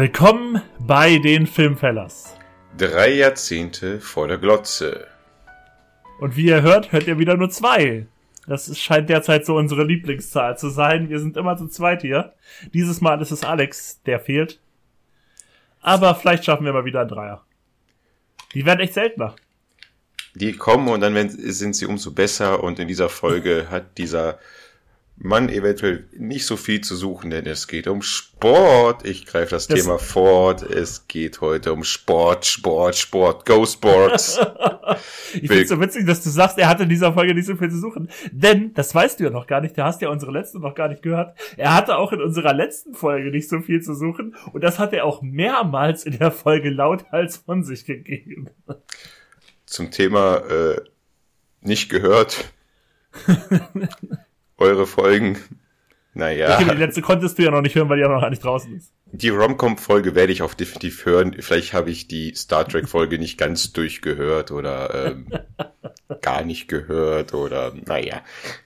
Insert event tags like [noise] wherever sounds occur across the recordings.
Willkommen bei den Filmfellers. Drei Jahrzehnte vor der Glotze. Und wie ihr hört, hört ihr wieder nur zwei. Das scheint derzeit so unsere Lieblingszahl zu sein. Wir sind immer zu zweit hier. Dieses Mal ist es Alex, der fehlt. Aber vielleicht schaffen wir mal wieder einen Dreier. Die werden echt seltener. Die kommen und dann sind sie umso besser und in dieser Folge hat dieser Mann eventuell nicht so viel zu suchen, denn es geht um Sport. Ich greife das, das Thema fort. Es geht heute um Sport, Sport, Sport, Go Sports. [laughs] ich finde es so witzig, dass du sagst, er hatte in dieser Folge nicht so viel zu suchen. Denn, das weißt du ja noch gar nicht, du hast ja unsere letzte noch gar nicht gehört. Er hatte auch in unserer letzten Folge nicht so viel zu suchen. Und das hat er auch mehrmals in der Folge lauthals von sich gegeben. Zum Thema äh, nicht gehört. [laughs] eure Folgen. Naja. Okay, die letzte konntest du ja noch nicht hören, weil die ja noch gar nicht draußen ist. Die Romcom-Folge werde ich auch definitiv hören. Vielleicht habe ich die Star Trek-Folge nicht ganz durchgehört oder ähm, [laughs] gar nicht gehört oder naja.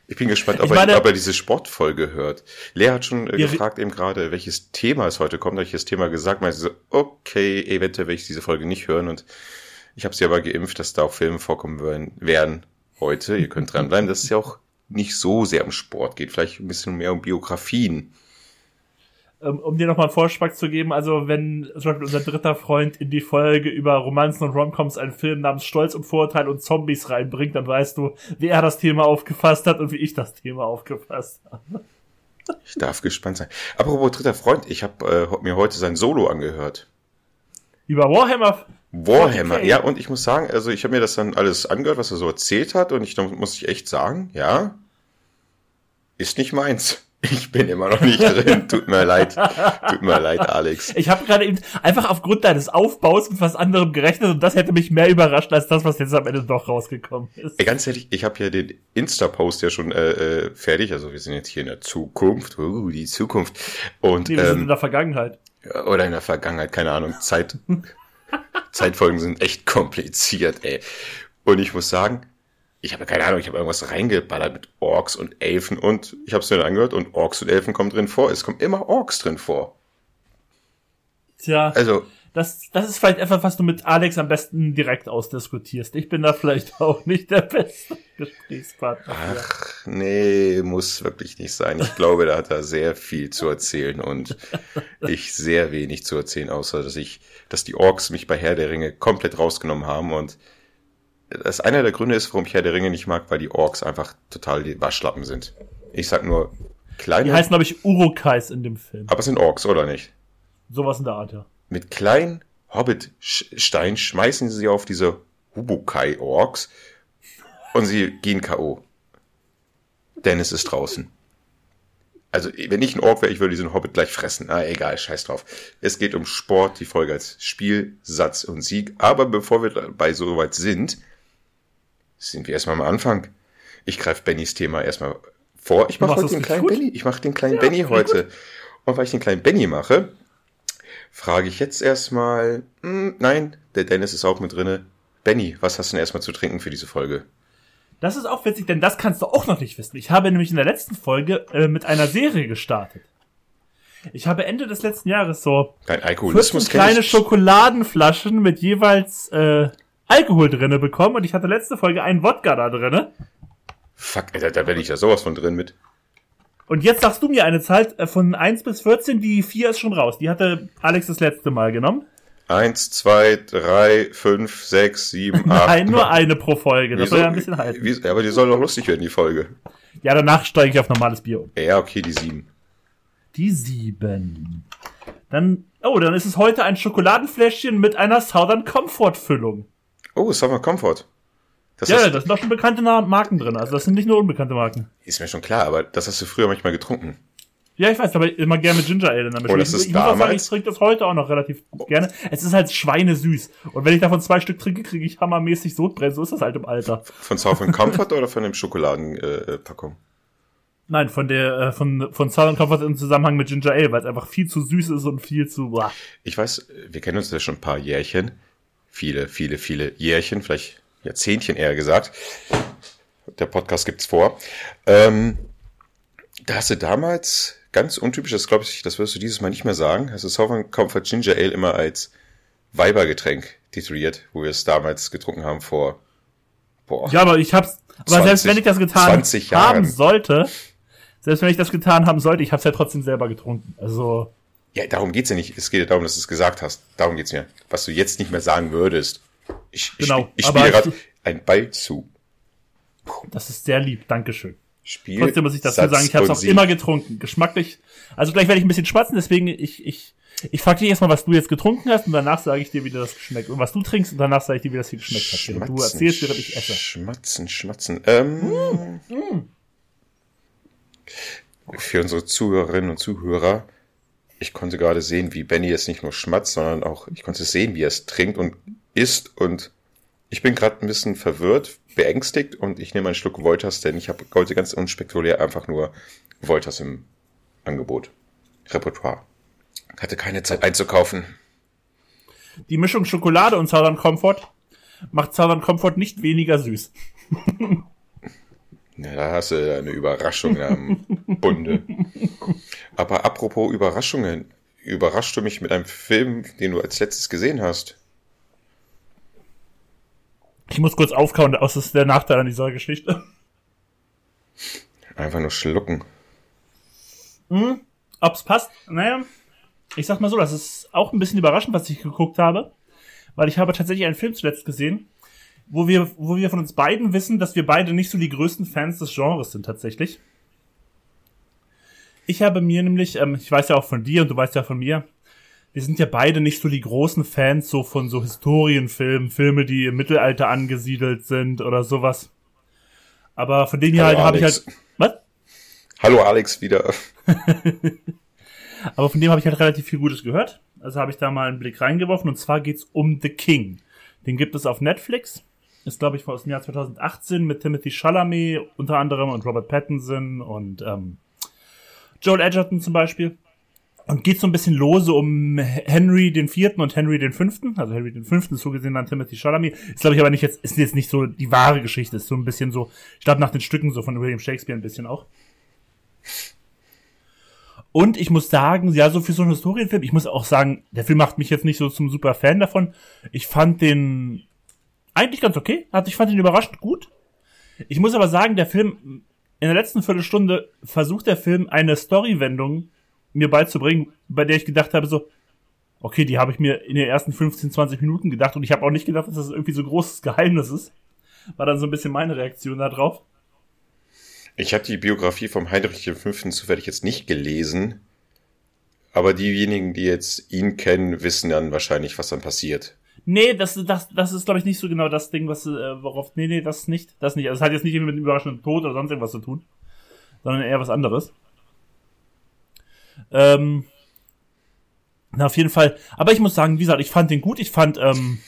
Ich bin gespannt, ob, meine, er, ob er diese Sportfolge hört. Lea hat schon äh, gefragt eben gerade, welches Thema es heute kommt. Da habe ich das Thema gesagt, meinte so, okay, eventuell werde ich diese Folge nicht hören und ich habe sie aber geimpft, dass da auch Filme vorkommen werden heute. Ihr könnt dranbleiben. Das ist ja auch nicht so sehr um Sport geht, vielleicht ein bisschen mehr um Biografien. Ähm, um dir nochmal einen Vorschlag zu geben, also wenn zum Beispiel unser dritter Freund in die Folge über Romanzen und Romcoms einen Film namens Stolz und Vorurteil und Zombies reinbringt, dann weißt du, wie er das Thema aufgefasst hat und wie ich das Thema aufgefasst habe. Ich darf gespannt sein. Apropos dritter Freund, ich habe äh, mir heute sein Solo angehört. Über Warhammer Warhammer, okay. ja, und ich muss sagen, also ich habe mir das dann alles angehört, was er so erzählt hat, und ich muss ich echt sagen, ja, ist nicht meins. Ich bin immer noch nicht drin. Tut mir leid. Tut mir leid, Alex. Ich habe gerade eben einfach aufgrund deines Aufbaus mit was anderem gerechnet und das hätte mich mehr überrascht als das, was jetzt am Ende doch rausgekommen ist. Ey, ganz ehrlich, ich habe ja den Insta-Post ja schon äh, äh, fertig. Also wir sind jetzt hier in der Zukunft. Uh, die Zukunft. Und, nee, wir ähm, sind in der Vergangenheit. Oder in der Vergangenheit, keine Ahnung. Zeit. [laughs] Zeitfolgen sind echt kompliziert, ey. Und ich muss sagen, ich habe keine Ahnung, ich habe irgendwas reingeballert mit Orks und Elfen und ich habe es mir dann angehört und Orks und Elfen kommen drin vor. Es kommen immer Orks drin vor. Tja. Also, das, das ist vielleicht etwas, was du mit Alex am besten direkt ausdiskutierst. Ich bin da vielleicht [laughs] auch nicht der beste Gesprächspartner. Ach, nee, muss wirklich nicht sein. Ich glaube, da hat er sehr viel zu erzählen und [laughs] ich sehr wenig zu erzählen, außer dass ich, dass die Orks mich bei Herr der Ringe komplett rausgenommen haben und das einer der Gründe ist, warum ich Herr der Ringe nicht mag, weil die Orks einfach total die Waschlappen sind. Ich sag nur, kleine. Die heißen, glaube ich, Urukais in dem Film. Aber es sind Orks, oder nicht? Sowas in der Art, ja. Mit kleinen Hobbit-Stein schmeißen sie auf diese Hubukai-Orks und sie gehen K.O. Dennis ist draußen. Also, wenn ich ein Ork wäre, ich würde diesen Hobbit gleich fressen. Ah, egal, scheiß drauf. Es geht um Sport, die Folge als Spiel, Satz und Sieg. Aber bevor wir dabei so weit sind, sind wir erstmal am Anfang. Ich greife Bennys Thema erstmal vor. Ich mache heute den kleinen gut? Benny. Ich mache den kleinen ja, Benny heute. Gut. Und weil ich den kleinen Benny mache, frage ich jetzt erstmal, hm, nein, der Dennis ist auch mit drinne. Benny, was hast du denn erstmal zu trinken für diese Folge? Das ist auch witzig, denn das kannst du auch noch nicht wissen. Ich habe nämlich in der letzten Folge äh, mit einer Serie gestartet. Ich habe Ende des letzten Jahres so Kein Alkoholismus kleine Schokoladenflaschen mit jeweils äh, Alkohol drinne bekommen und ich hatte letzte Folge einen Wodka da drinne. Fuck, Alter, da bin ich ja sowas von drin mit. Und jetzt sagst du mir eine Zahl äh, von 1 bis 14, die 4 ist schon raus. Die hatte Alex das letzte Mal genommen. 1, 2, 3, 5, 6, 7, 8. Nein, nur eine pro Folge. Das soll ja ein bisschen halten. Wie, aber die soll doch lustig werden, die Folge. Ja, danach steige ich auf normales Bier um. Ja, okay, die 7. Die 7. Dann, oh, dann ist es heute ein Schokoladenfläschchen mit einer Southern Comfort Füllung. Oh, Southern Comfort. Das ja, da sind auch schon bekannte Marken drin. Also das sind nicht nur unbekannte Marken. Ist mir schon klar, aber das hast du früher manchmal getrunken. Ja, ich weiß, aber immer gerne mit Ginger Ale damit. Oh, das ich, ist ich damals? Sagen, ich trinke das heute auch noch relativ gerne. Es ist halt schweinesüß. Und wenn ich davon zwei Stück trinke, kriege ich hammermäßig Sodbrennen. So ist das halt im Alter. Von Southern Comfort oder von dem Schokoladenpackung? Äh, [laughs] Nein, von der äh, von von Southern Comfort im Zusammenhang mit Ginger Ale, weil es einfach viel zu süß ist und viel zu. Boah. Ich weiß, wir kennen uns ja schon ein paar Jährchen, viele, viele, viele Jährchen, vielleicht Jahrzehntchen eher gesagt. Der Podcast gibt's vor. Ähm, da hast du damals ganz untypisch, das glaube ich, das wirst du dieses Mal nicht mehr sagen. Hast du Southern Comfort Ginger Ale immer als Weibergetränk tituliert, wo wir es damals getrunken haben vor, boah. Ja, aber ich hab's, aber 20, selbst wenn ich das getan haben sollte, selbst wenn ich das getan haben sollte, ich hab's ja trotzdem selber getrunken. Also. Ja, darum geht's ja nicht. Es geht ja darum, dass du es gesagt hast. Darum geht's mir. Was du jetzt nicht mehr sagen würdest. Ich, genau, ich, ich spiele gerade ein Ball zu. Das ist sehr lieb. Dankeschön. Spiel, Trotzdem muss ich dazu Satz sagen, ich habe es auch immer getrunken. Geschmacklich. Also gleich werde ich ein bisschen schmatzen, deswegen ich, ich, ich frage dich erstmal, was du jetzt getrunken hast und danach sage ich dir, wie das geschmeckt und was du trinkst und danach sage ich dir, wie das hier geschmeckt hat. Schmatzen, du erzählst, während ich esse. Schmatzen, schmatzen. Ähm, mm, mm. Für unsere Zuhörerinnen und Zuhörer, ich konnte gerade sehen, wie Benny jetzt nicht nur schmatzt, sondern auch, ich konnte sehen, wie er es trinkt und isst und ich bin gerade ein bisschen verwirrt, beängstigt und ich nehme einen Schluck Wolters, denn ich habe heute ganz unspektakulär einfach nur Wolters im Angebot. Repertoire. Hatte keine Zeit einzukaufen. Die Mischung Schokolade und Southern Comfort macht Southern Comfort nicht weniger süß. [laughs] Na, da hast du eine Überraschung am [laughs] Bunde. Aber apropos Überraschungen, überraschst du mich mit einem Film, den du als letztes gesehen hast? Ich muss kurz aufkauen, das ist der Nachteil an dieser Geschichte. Einfach nur schlucken. Hm, ob's passt? Naja, ich sag mal so, das ist auch ein bisschen überraschend, was ich geguckt habe, weil ich habe tatsächlich einen Film zuletzt gesehen, wo wir, wo wir von uns beiden wissen, dass wir beide nicht so die größten Fans des Genres sind tatsächlich. Ich habe mir nämlich, ähm, ich weiß ja auch von dir und du weißt ja von mir, wir sind ja beide nicht so die großen Fans so von so Historienfilmen, Filme, die im Mittelalter angesiedelt sind oder sowas. Aber von denen hier halt habe ich halt. Was? Hallo Alex wieder. [laughs] Aber von dem habe ich halt relativ viel Gutes gehört. Also habe ich da mal einen Blick reingeworfen und zwar geht's um The King. Den gibt es auf Netflix. Ist, glaube ich, aus dem Jahr 2018 mit Timothy Chalamet unter anderem und Robert Pattinson und ähm, Joel Edgerton zum Beispiel und geht so ein bisschen lose um Henry den Vierten und Henry den Fünften. Also Henry den Fünften so gesehen dann Timothy Chalamet. Ist glaube ich aber nicht jetzt, ist jetzt nicht so die wahre Geschichte. Ist so ein bisschen so, ich glaube nach den Stücken so von William Shakespeare ein bisschen auch. Und ich muss sagen, ja, so für so einen Historienfilm, ich muss auch sagen, der Film macht mich jetzt nicht so zum super Fan davon. Ich fand den eigentlich ganz okay. Also ich fand den überraschend gut. Ich muss aber sagen, der Film, in der letzten Viertelstunde versucht der Film eine Storywendung mir beizubringen, bei der ich gedacht habe, so, okay, die habe ich mir in den ersten 15, 20 Minuten gedacht und ich habe auch nicht gedacht, dass das irgendwie so großes Geheimnis ist. War dann so ein bisschen meine Reaktion darauf. Ich habe die Biografie vom Heinrich V. zufällig jetzt nicht gelesen, aber diejenigen, die jetzt ihn kennen, wissen dann wahrscheinlich, was dann passiert. Nee, das, das, das ist, glaube ich, nicht so genau das Ding, was, äh, worauf, nee, nee, das nicht, das nicht. Also, es hat jetzt nicht mit dem überraschenden Tod oder sonst irgendwas zu tun, sondern eher was anderes. Ähm, na, auf jeden Fall. Aber ich muss sagen, wie gesagt, ich fand den gut. Ich fand ähm,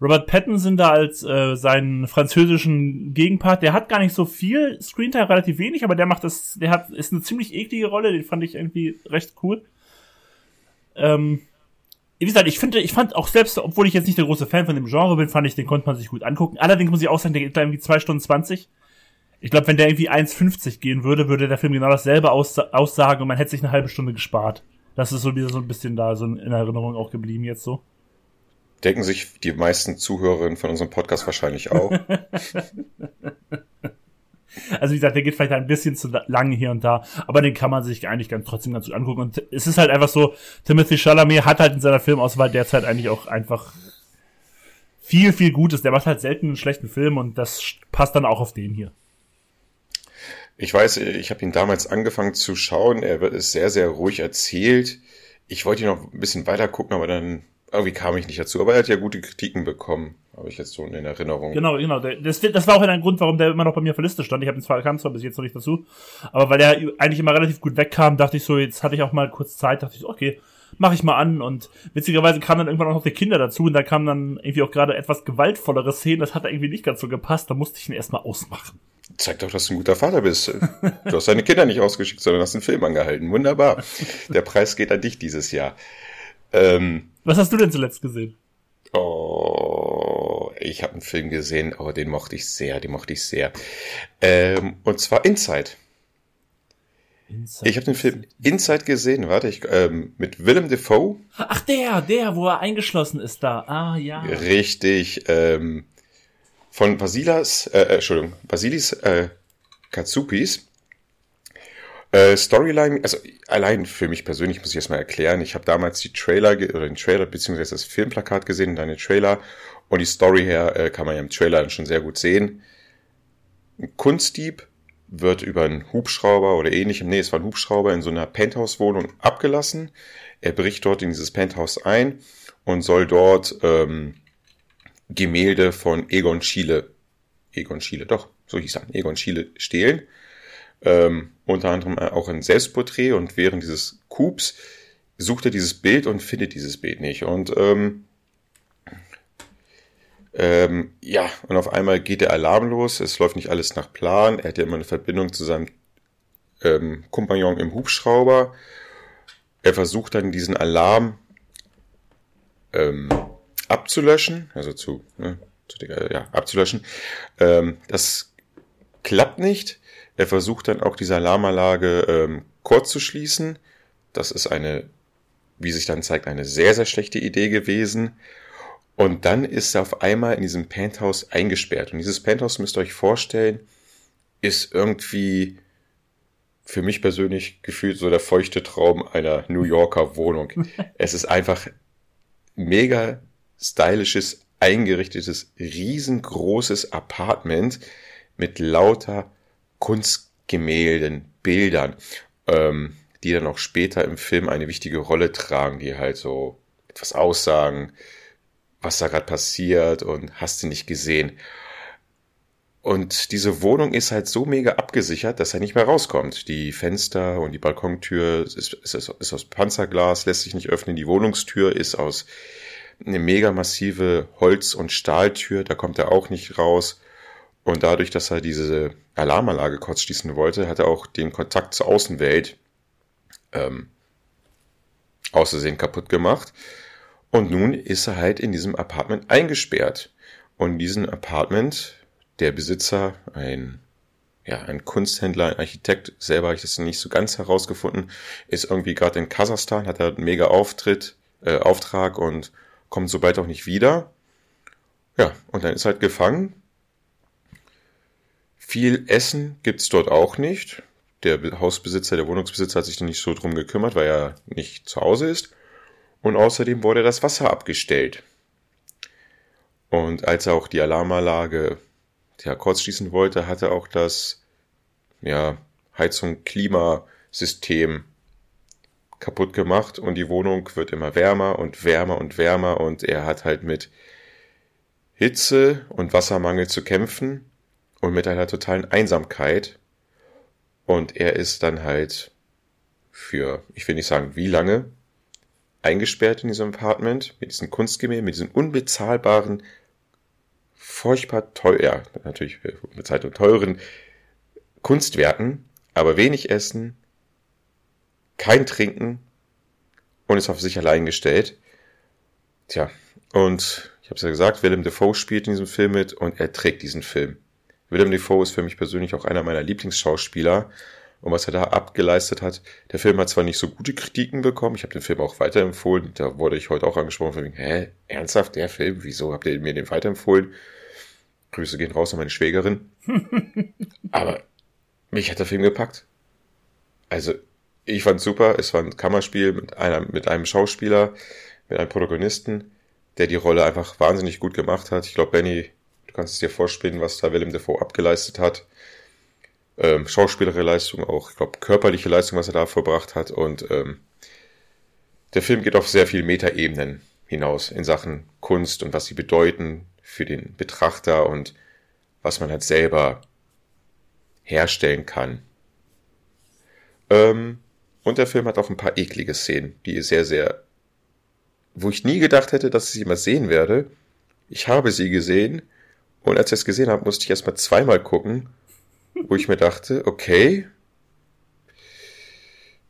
Robert Pattinson da als äh, seinen französischen Gegenpart. Der hat gar nicht so viel Screentime, relativ wenig, aber der macht das. Der hat ist eine ziemlich eklige Rolle. Den fand ich irgendwie recht cool. Ähm, wie gesagt, ich finde, ich fand auch selbst, obwohl ich jetzt nicht der große Fan von dem Genre bin, fand ich, den konnte man sich gut angucken. Allerdings muss ich auch sagen, der geht da irgendwie zwei Stunden zwanzig. Ich glaube, wenn der irgendwie 1,50 gehen würde, würde der Film genau dasselbe aussagen und man hätte sich eine halbe Stunde gespart. Das ist so wieder so ein bisschen da, so in Erinnerung auch geblieben jetzt so. Denken sich die meisten Zuhörerinnen von unserem Podcast wahrscheinlich auch. [laughs] also wie gesagt, der geht vielleicht ein bisschen zu lang hier und da, aber den kann man sich eigentlich ganz, trotzdem ganz gut angucken. Und es ist halt einfach so, Timothy Chalamet hat halt in seiner Filmauswahl derzeit eigentlich auch einfach viel, viel Gutes. Der macht halt selten einen schlechten Film und das passt dann auch auf den hier. Ich weiß, ich habe ihn damals angefangen zu schauen. Er wird es sehr, sehr ruhig erzählt. Ich wollte ihn noch ein bisschen weiter gucken, aber dann irgendwie kam ich nicht dazu. Aber er hat ja gute Kritiken bekommen, habe ich jetzt so in Erinnerung. Genau, genau. Das, das war auch ein Grund, warum der immer noch bei mir auf der Liste stand. Ich habe ihn zwar kam zwar bis jetzt noch nicht dazu, aber weil er eigentlich immer relativ gut wegkam, dachte ich so, jetzt hatte ich auch mal kurz Zeit, dachte ich so, okay, mache ich mal an. Und witzigerweise kamen dann irgendwann auch noch die Kinder dazu und da kamen dann irgendwie auch gerade etwas gewaltvollere Szenen. Das hat irgendwie nicht ganz so gepasst. Da musste ich ihn erstmal ausmachen. Zeig doch, dass du ein guter Vater bist. Du hast deine Kinder nicht ausgeschickt, sondern hast einen Film angehalten. Wunderbar. Der Preis geht an dich dieses Jahr. Ähm, Was hast du denn zuletzt gesehen? Oh, ich habe einen Film gesehen, aber den mochte ich sehr, den mochte ich sehr. Ähm, und zwar Inside. Inside ich habe den Film Inside gesehen, warte, ich, ähm, mit Willem Dafoe. Ach, der, der, wo er eingeschlossen ist da. Ah, ja. Richtig, ähm, von Basilas, äh, äh, Entschuldigung, Basilis äh, Katsupis. Äh, Storyline, also allein für mich persönlich muss ich erstmal erklären, ich habe damals die Trailer, oder den Trailer, beziehungsweise das Filmplakat gesehen, deine Trailer, und die Story her äh, kann man ja im Trailer schon sehr gut sehen. Ein Kunstdieb wird über einen Hubschrauber oder ähnlichem, nee, es war ein Hubschrauber in so einer Penthouse-Wohnung abgelassen. Er bricht dort in dieses Penthouse ein und soll dort ähm, Gemälde von Egon Schiele, Egon Schiele, doch, so hieß er, Egon Schiele stehlen. Ähm, unter anderem auch ein Selbstporträt und während dieses Coups sucht er dieses Bild und findet dieses Bild nicht. Und ähm, ähm, ja, und auf einmal geht der Alarm los, es läuft nicht alles nach Plan, er hat ja immer eine Verbindung zu seinem ähm, Kompagnon im Hubschrauber. Er versucht dann diesen Alarm ähm, abzulöschen, also zu, ne, zu ja, abzulöschen. Ähm, das klappt nicht. Er versucht dann auch diese Alarmanlage ähm, kurz zu schließen. Das ist eine, wie sich dann zeigt, eine sehr, sehr schlechte Idee gewesen. Und dann ist er auf einmal in diesem Penthouse eingesperrt. Und dieses Penthouse müsst ihr euch vorstellen, ist irgendwie für mich persönlich gefühlt so der feuchte Traum einer New Yorker Wohnung. [laughs] es ist einfach mega stylisches, eingerichtetes, riesengroßes Apartment mit lauter Kunstgemälden, Bildern, ähm, die dann auch später im Film eine wichtige Rolle tragen, die halt so etwas aussagen, was da gerade passiert und hast du nicht gesehen. Und diese Wohnung ist halt so mega abgesichert, dass er nicht mehr rauskommt. Die Fenster und die Balkontür ist, ist, ist aus Panzerglas, lässt sich nicht öffnen. Die Wohnungstür ist aus eine mega massive Holz- und Stahltür, da kommt er auch nicht raus. Und dadurch, dass er diese Alarmanlage kurz schließen wollte, hat er auch den Kontakt zur Außenwelt ähm, außersehen kaputt gemacht. Und nun ist er halt in diesem Apartment eingesperrt. Und in diesem Apartment, der Besitzer, ein, ja, ein Kunsthändler, ein Architekt, selber habe ich das nicht so ganz herausgefunden, ist irgendwie gerade in Kasachstan, hat er einen mega Auftritt, äh, Auftrag und kommt sobald auch nicht wieder. Ja, und dann ist halt gefangen. Viel Essen gibt's dort auch nicht. Der Hausbesitzer, der Wohnungsbesitzer hat sich nicht so drum gekümmert, weil er nicht zu Hause ist. Und außerdem wurde das Wasser abgestellt. Und als er auch die Alarmanlage ja, kurz schließen wollte, hatte auch das ja, Heizung Klimasystem kaputt gemacht und die Wohnung wird immer wärmer und wärmer und wärmer und er hat halt mit Hitze und Wassermangel zu kämpfen und mit einer totalen Einsamkeit und er ist dann halt für, ich will nicht sagen wie lange, eingesperrt in diesem Apartment mit diesen Kunstgemälden, mit diesen unbezahlbaren, furchtbar teuer, natürlich bezahlt teuren Kunstwerken, aber wenig Essen, kein Trinken und ist auf sich allein gestellt. Tja, und ich habe es ja gesagt, Willem Dafoe spielt in diesem Film mit und er trägt diesen Film. Willem Dafoe ist für mich persönlich auch einer meiner Lieblingsschauspieler und was er da abgeleistet hat. Der Film hat zwar nicht so gute Kritiken bekommen, ich habe den Film auch weiterempfohlen, da wurde ich heute auch angesprochen von wegen, hä, ernsthaft, der Film, wieso habt ihr mir den weiterempfohlen? Grüße gehen raus an meine Schwägerin. [laughs] Aber mich hat der Film gepackt. Also ich fand super. Es war ein Kammerspiel mit einer, mit einem Schauspieler, mit einem Protagonisten, der die Rolle einfach wahnsinnig gut gemacht hat. Ich glaube, Benny, du kannst es dir vorspielen, was da Willem Dafoe abgeleistet hat. Ähm, schauspielerische Leistung, auch, ich glaube, körperliche Leistung, was er da verbracht hat. Und ähm, der Film geht auf sehr viele Metaebenen hinaus in Sachen Kunst und was sie bedeuten für den Betrachter und was man halt selber herstellen kann. Ähm, und der Film hat auch ein paar eklige Szenen, die sehr, sehr, wo ich nie gedacht hätte, dass ich sie mal sehen werde. Ich habe sie gesehen und als ich es gesehen habe, musste ich erstmal zweimal gucken, wo ich mir dachte, okay,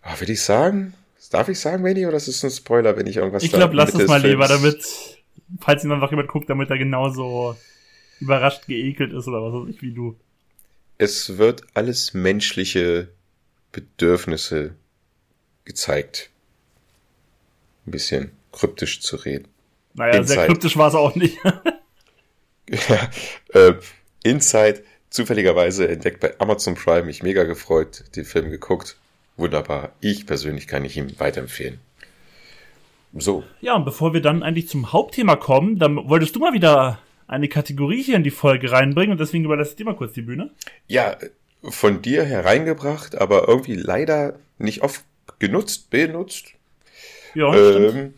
ah, würde ich sagen, darf ich sagen, Manny, oder ist es ein Spoiler, wenn ich irgendwas Ich glaube, lass es mal lieber, damit, falls ihn einfach jemand guckt, damit er genauso überrascht geekelt ist oder was weiß ich, wie du. Es wird alles menschliche Bedürfnisse gezeigt, ein bisschen kryptisch zu reden. Naja, Inside. sehr kryptisch war es auch nicht. [laughs] ja, äh, Inside, zufälligerweise entdeckt bei Amazon Prime, mich mega gefreut, den Film geguckt. Wunderbar. Ich persönlich kann ich ihm weiterempfehlen. So. Ja, und bevor wir dann eigentlich zum Hauptthema kommen, dann wolltest du mal wieder eine Kategorie hier in die Folge reinbringen und deswegen überlasse ich dir mal kurz die Bühne. Ja, von dir hereingebracht, aber irgendwie leider nicht oft genutzt, benutzt. Ja, ähm,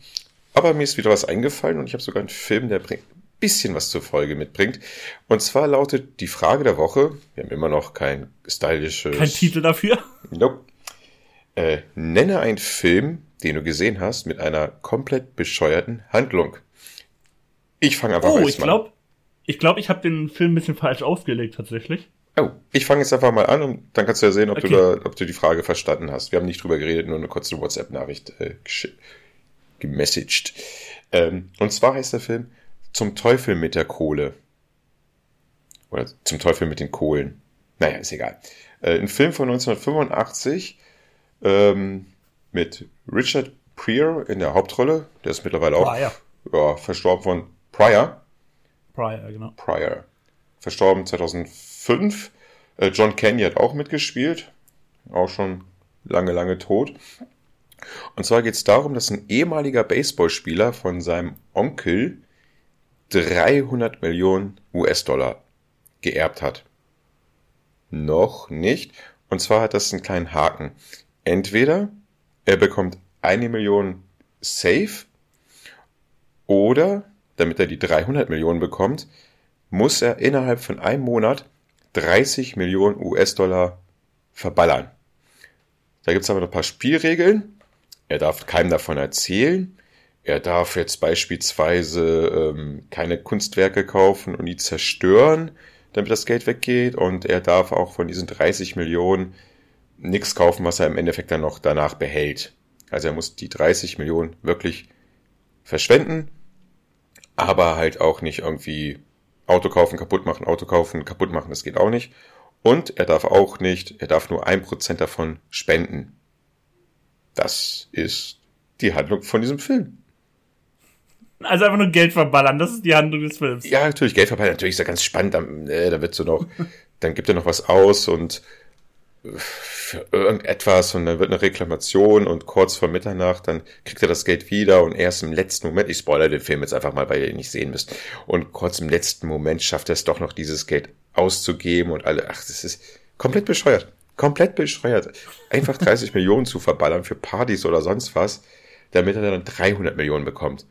aber mir ist wieder was eingefallen und ich habe sogar einen Film, der bringt bisschen was zur Folge mitbringt. Und zwar lautet die Frage der Woche, wir haben immer noch kein stylisches... Kein Titel dafür? Nope. Äh, nenne einen Film, den du gesehen hast, mit einer komplett bescheuerten Handlung. Ich fange einfach oh, mal ich glaub, Ich glaube, ich habe den Film ein bisschen falsch ausgelegt, tatsächlich. Oh, ich fange jetzt einfach mal an und dann kannst du ja sehen, ob, okay. du da, ob du die Frage verstanden hast. Wir haben nicht drüber geredet, nur eine kurze WhatsApp-Nachricht äh, gemessaged. Ähm, und zwar heißt der Film Zum Teufel mit der Kohle. Oder Zum Teufel mit den Kohlen. Naja, ist egal. Äh, ein Film von 1985 ähm, mit Richard Pryor in der Hauptrolle. Der ist mittlerweile auch ja, verstorben von Pryor. Pryor, genau. Pryor. Verstorben 2005. Äh, John Candy hat auch mitgespielt. Auch schon lange, lange tot. Und zwar geht es darum, dass ein ehemaliger Baseballspieler von seinem Onkel 300 Millionen US-Dollar geerbt hat. Noch nicht. Und zwar hat das einen kleinen Haken. Entweder er bekommt eine Million safe oder, damit er die 300 Millionen bekommt, muss er innerhalb von einem Monat 30 Millionen US-Dollar verballern. Da gibt es aber noch ein paar Spielregeln. Er darf keinem davon erzählen. Er darf jetzt beispielsweise ähm, keine Kunstwerke kaufen und die zerstören, damit das Geld weggeht. Und er darf auch von diesen 30 Millionen nichts kaufen, was er im Endeffekt dann noch danach behält. Also er muss die 30 Millionen wirklich verschwenden, aber halt auch nicht irgendwie Auto kaufen, kaputt machen, Auto kaufen, kaputt machen, das geht auch nicht. Und er darf auch nicht, er darf nur ein Prozent davon spenden. Das ist die Handlung von diesem Film. Also einfach nur Geld verballern, das ist die Handlung des Films. Ja, natürlich, Geld verballern, natürlich ist ja ganz spannend. Äh, da wird so noch, [laughs] dann gibt er noch was aus und für irgendetwas und dann wird eine Reklamation und kurz vor Mitternacht, dann kriegt er das Geld wieder und erst im letzten Moment, ich spoilere den Film jetzt einfach mal, weil ihr ihn nicht sehen müsst, und kurz im letzten Moment schafft er es doch noch, dieses Geld auszugeben und alle, ach, das ist komplett bescheuert. Komplett bescheuert. Einfach 30 [laughs] Millionen zu verballern für Partys oder sonst was, damit er dann 300 Millionen bekommt.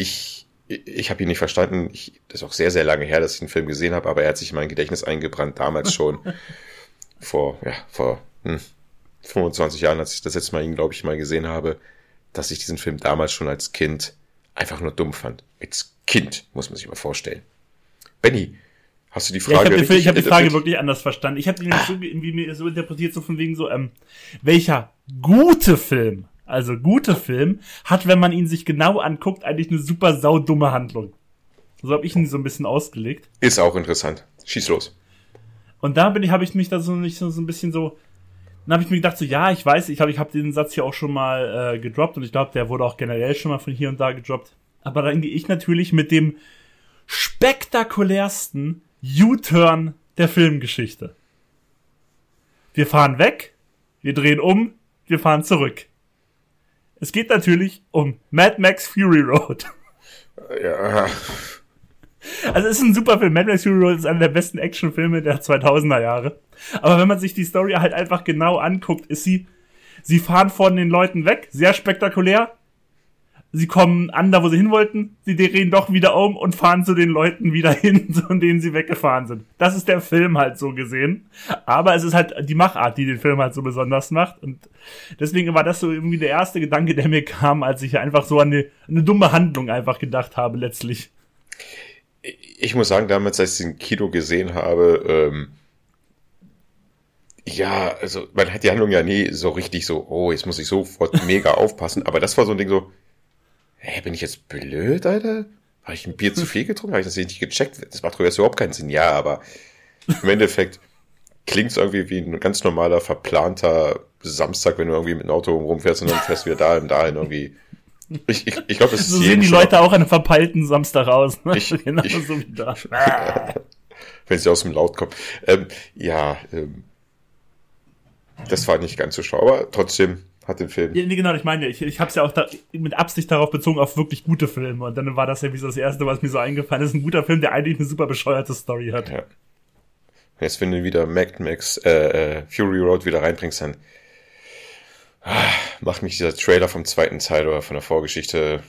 Ich, ich habe ihn nicht verstanden. Ich, das ist auch sehr, sehr lange her, dass ich den Film gesehen habe, aber er hat sich in mein Gedächtnis eingebrannt, damals schon. [laughs] vor, ja, vor hm, 25 Jahren, als ich das letzte Mal ihn, glaube ich, mal gesehen habe, dass ich diesen Film damals schon als Kind einfach nur dumm fand. Als Kind, muss man sich mal vorstellen. Benny, Hast du die Frage? Ja, ich habe die, hab die, Frage wirklich anders verstanden. Ich habe die ah. so, irgendwie so interpretiert, so von wegen so, ähm, welcher gute Film, also gute Film, hat, wenn man ihn sich genau anguckt, eigentlich eine super saudumme Handlung. So habe ich ihn so ein bisschen ausgelegt. Ist auch interessant. Schieß los. Und da bin ich, habe ich mich da so nicht so, so ein bisschen so, dann habe ich mir gedacht, so ja, ich weiß, ich glaube, ich habe den Satz hier auch schon mal äh, gedroppt und ich glaube, der wurde auch generell schon mal von hier und da gedroppt. Aber dann gehe ich natürlich mit dem spektakulärsten U-Turn der Filmgeschichte. Wir fahren weg, wir drehen um, wir fahren zurück. Es geht natürlich um Mad Max Fury Road. Ja. Also es ist ein super Film. Mad Max Fury Road ist einer der besten Actionfilme der 2000er Jahre. Aber wenn man sich die Story halt einfach genau anguckt, ist sie, sie fahren von den Leuten weg, sehr spektakulär, sie kommen an, da wo sie hin wollten, sie drehen doch wieder um und fahren zu den Leuten wieder [laughs] hin, von denen sie weggefahren sind. Das ist der Film halt so gesehen. Aber es ist halt die Machart, die den Film halt so besonders macht. Und deswegen war das so irgendwie der erste Gedanke, der mir kam, als ich einfach so an eine, eine dumme Handlung einfach gedacht habe, letztlich. Ich muss sagen, damals, als ich den Kino gesehen habe, ähm, ja, also man hat die Handlung ja nie so richtig so, oh, jetzt muss ich sofort mega [laughs] aufpassen. Aber das war so ein Ding so, hä, bin ich jetzt blöd, Alter? Habe ich ein Bier zu viel getrunken? Habe ich das nicht gecheckt? Das macht doch jetzt überhaupt keinen Sinn. Ja, aber im Endeffekt klingt es irgendwie wie ein ganz normaler, verplanter Samstag, wenn du irgendwie mit dem Auto rumfährst und dann fährst du wieder dahin, dahin irgendwie. Ich, ich, ich glaube, das ist So sehen die schon- Leute auch an einem verpeilten Samstag aus. Ne? Ich- [laughs] genau ich- so wie da. [laughs] wenn sie aus dem Laut kommen. Ähm, ja, ähm, das war nicht ganz so schlau, aber trotzdem hat den Film. Ja, nee, genau, ich meine, ich, ich habe es ja auch da, mit Absicht darauf bezogen, auf wirklich gute Filme. Und dann war das ja wie so das Erste, was mir so eingefallen ist. Ein guter Film, der eigentlich eine super bescheuerte Story hat. Ja. Jetzt, wenn du wieder Mad Max äh, äh, Fury Road wieder reinbringst, dann ah, macht mich dieser Trailer vom zweiten Teil oder von der Vorgeschichte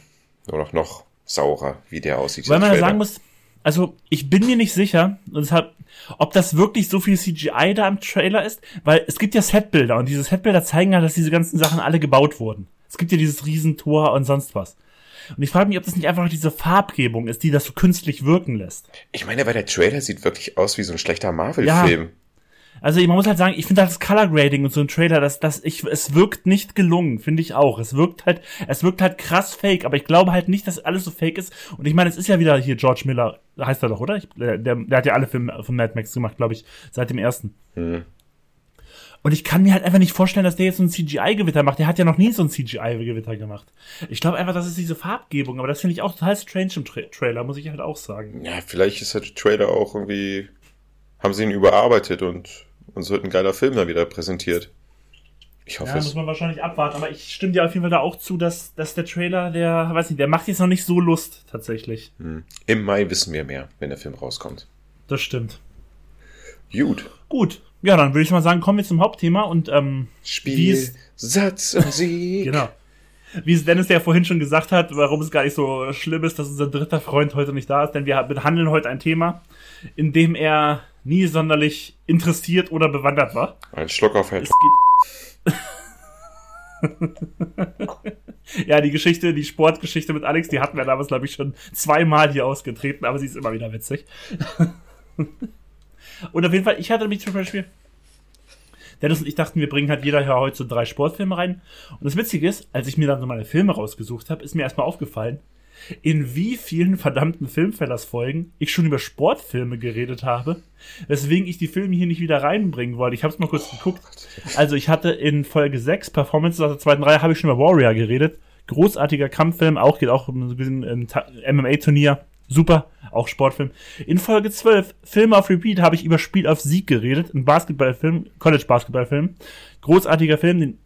nur noch noch saurer, wie der aussieht. Weil man ja sagen muss, also ich bin mir nicht sicher, und deshalb, ob das wirklich so viel CGI da im Trailer ist, weil es gibt ja Setbilder und diese Setbilder zeigen halt, dass diese ganzen Sachen alle gebaut wurden. Es gibt ja dieses Riesentor und sonst was. Und ich frage mich, ob das nicht einfach diese Farbgebung ist, die das so künstlich wirken lässt. Ich meine, weil der Trailer sieht wirklich aus wie so ein schlechter Marvel-Film. Also man muss halt sagen, ich finde halt das Color Grading und so ein Trailer, das, das, ich, es wirkt nicht gelungen, finde ich auch. Es wirkt halt, es wirkt halt krass fake, aber ich glaube halt nicht, dass alles so fake ist. Und ich meine, es ist ja wieder hier George Miller, heißt er doch, oder? Ich, der, der, hat ja alle Filme von Mad Max gemacht, glaube ich, seit dem ersten. Hm. Und ich kann mir halt einfach nicht vorstellen, dass der jetzt so ein CGI-Gewitter macht. Der hat ja noch nie so ein CGI-Gewitter gemacht. Ich glaube einfach, das ist diese Farbgebung, aber das finde ich auch total strange im Tra Trailer, muss ich halt auch sagen. Ja, vielleicht ist der Trailer auch irgendwie, haben sie ihn überarbeitet und uns wird ein geiler Film dann wieder präsentiert. Ich hoffe Ja, es. muss man wahrscheinlich abwarten, aber ich stimme dir auf jeden Fall da auch zu, dass, dass der Trailer, der, weiß nicht, der macht jetzt noch nicht so Lust, tatsächlich. Hm. Im Mai wissen wir mehr, wenn der Film rauskommt. Das stimmt. Gut. Gut. Ja, dann würde ich mal sagen, kommen wir zum Hauptthema und, ähm, Spiel, ist- Satz und [laughs] Sieg. genau. Wie es Dennis ja vorhin schon gesagt hat, warum es gar nicht so schlimm ist, dass unser dritter Freund heute nicht da ist, denn wir behandeln heute ein Thema, in dem er nie sonderlich interessiert oder bewandert war. Ein Schluck auf Herr [laughs] ja, die Geschichte, die Sportgeschichte mit Alex, die hatten wir damals, glaube ich, schon zweimal hier ausgetreten, aber sie ist immer wieder witzig. [laughs] und auf jeden Fall, ich hatte mich zum Beispiel. Dennis und ich dachten, wir bringen halt jeder ja heute so drei Sportfilme rein. Und das Witzige ist, als ich mir dann so meine Filme rausgesucht habe, ist mir erstmal aufgefallen, in wie vielen verdammten Filmfellers-Folgen ich schon über Sportfilme geredet habe, weswegen ich die Filme hier nicht wieder reinbringen wollte. Ich habe es mal kurz geguckt. Also ich hatte in Folge 6, Performances aus der zweiten Reihe, habe ich schon über Warrior geredet. Großartiger Kampffilm, auch geht auch um ein bisschen MMA-Turnier. Super, auch Sportfilm. In Folge 12, Filme auf Repeat, habe ich über Spiel auf Sieg geredet. Ein Basketballfilm, College-Basketballfilm. Großartiger Film, den